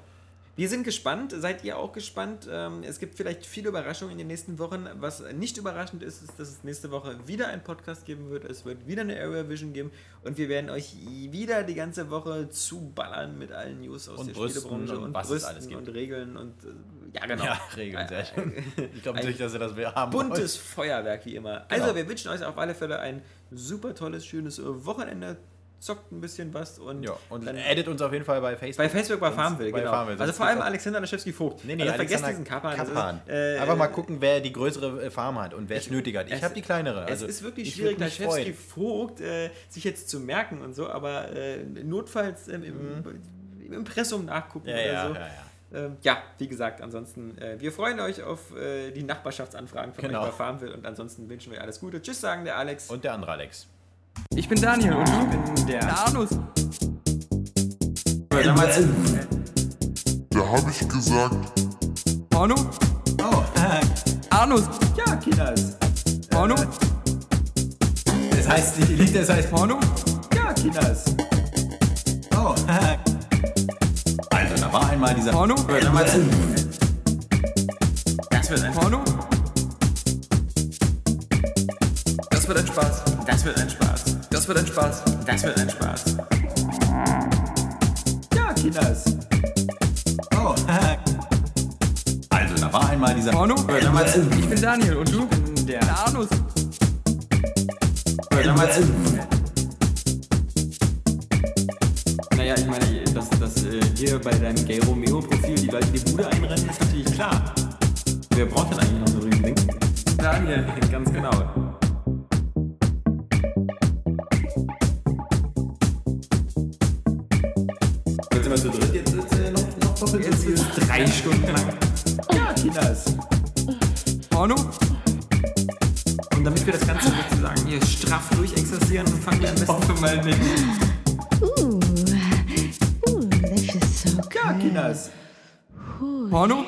Wir sind gespannt. Seid ihr auch gespannt? Ähm, es gibt vielleicht viele Überraschungen in den nächsten Wochen. Was nicht überraschend ist, ist, dass es nächste Woche wieder einen Podcast geben wird. Es wird wieder eine Area Vision geben und wir werden euch wieder die ganze Woche zuballern mit allen News aus und der Brüsten Spielebranche und, und was Brüsten alles gibt. und Regeln und äh, ja genau. Ja, Regeln, sehr schön. Ich glaube nicht, dass ihr das haben Buntes wollt. Feuerwerk wie immer. Genau. Also wir wünschen euch auf alle Fälle ein super tolles, schönes Wochenende zockt ein bisschen was und, ja, und dann edit uns auf jeden Fall bei Facebook. Bei Facebook bei Farmville, genau. Farmville. Also vor allem Alexander Laschewski-Vogt. Nee, nee, also vergesst diesen Kapan. Kapan. Äh, Einfach mal gucken, wer die größere Farm hat und wer es nötig hat. Ich habe die kleinere. Also es ist wirklich schwierig, Laschewski-Vogt äh, sich jetzt zu merken und so, aber äh, notfalls im, mhm. im, Impressum nachgucken ja, oder ja, so. Ja, ja. Ähm, ja, wie gesagt, ansonsten, äh, wir freuen euch auf äh, die Nachbarschaftsanfragen von genau. euch bei Farmville und ansonsten wünschen wir alles Gute. Tschüss, sagen der Alex. Und der andere Alex. Ich bin Daniel und du? Ich bin der, der Arnus. Da habe ich gesagt. Porno? Oh. Arnus. Ja, Kinders. Porno? Das heißt, die Lied, das heißt Porno? Ja, Kinders. Oh. Also, da war einmal dieser Porno. Hör mal zu. Das wird ein Porno. Das wird ein Spaß. Das wird ein Spaß. Das wird ein Spaß. Das wird ein Spaß. Ja, Kinders. Oh. Also, da war einmal dieser Porno. Hör mal zu. Ich bin Daniel und du? Ich bin der, der Arnus. Hör mal zu. Naja, ich meine, dass, dass äh, hier bei deinem Gay Romeo-Profil die Leute die Bude einrennen, ist natürlich klar. Wer braucht denn eigentlich noch so ein Riesending? Daniel. Ganz genau. Wir zu dritt jetzt äh, noch, noch doppelt so viel. Drei Stunden lang. Ja, Kinas. Porno? Und damit wir das Ganze sozusagen hier straff durchexerzieren, fangen wir am besten mal mit. Ooh, ooh, that feels so good. Ja, Kinas. Porno?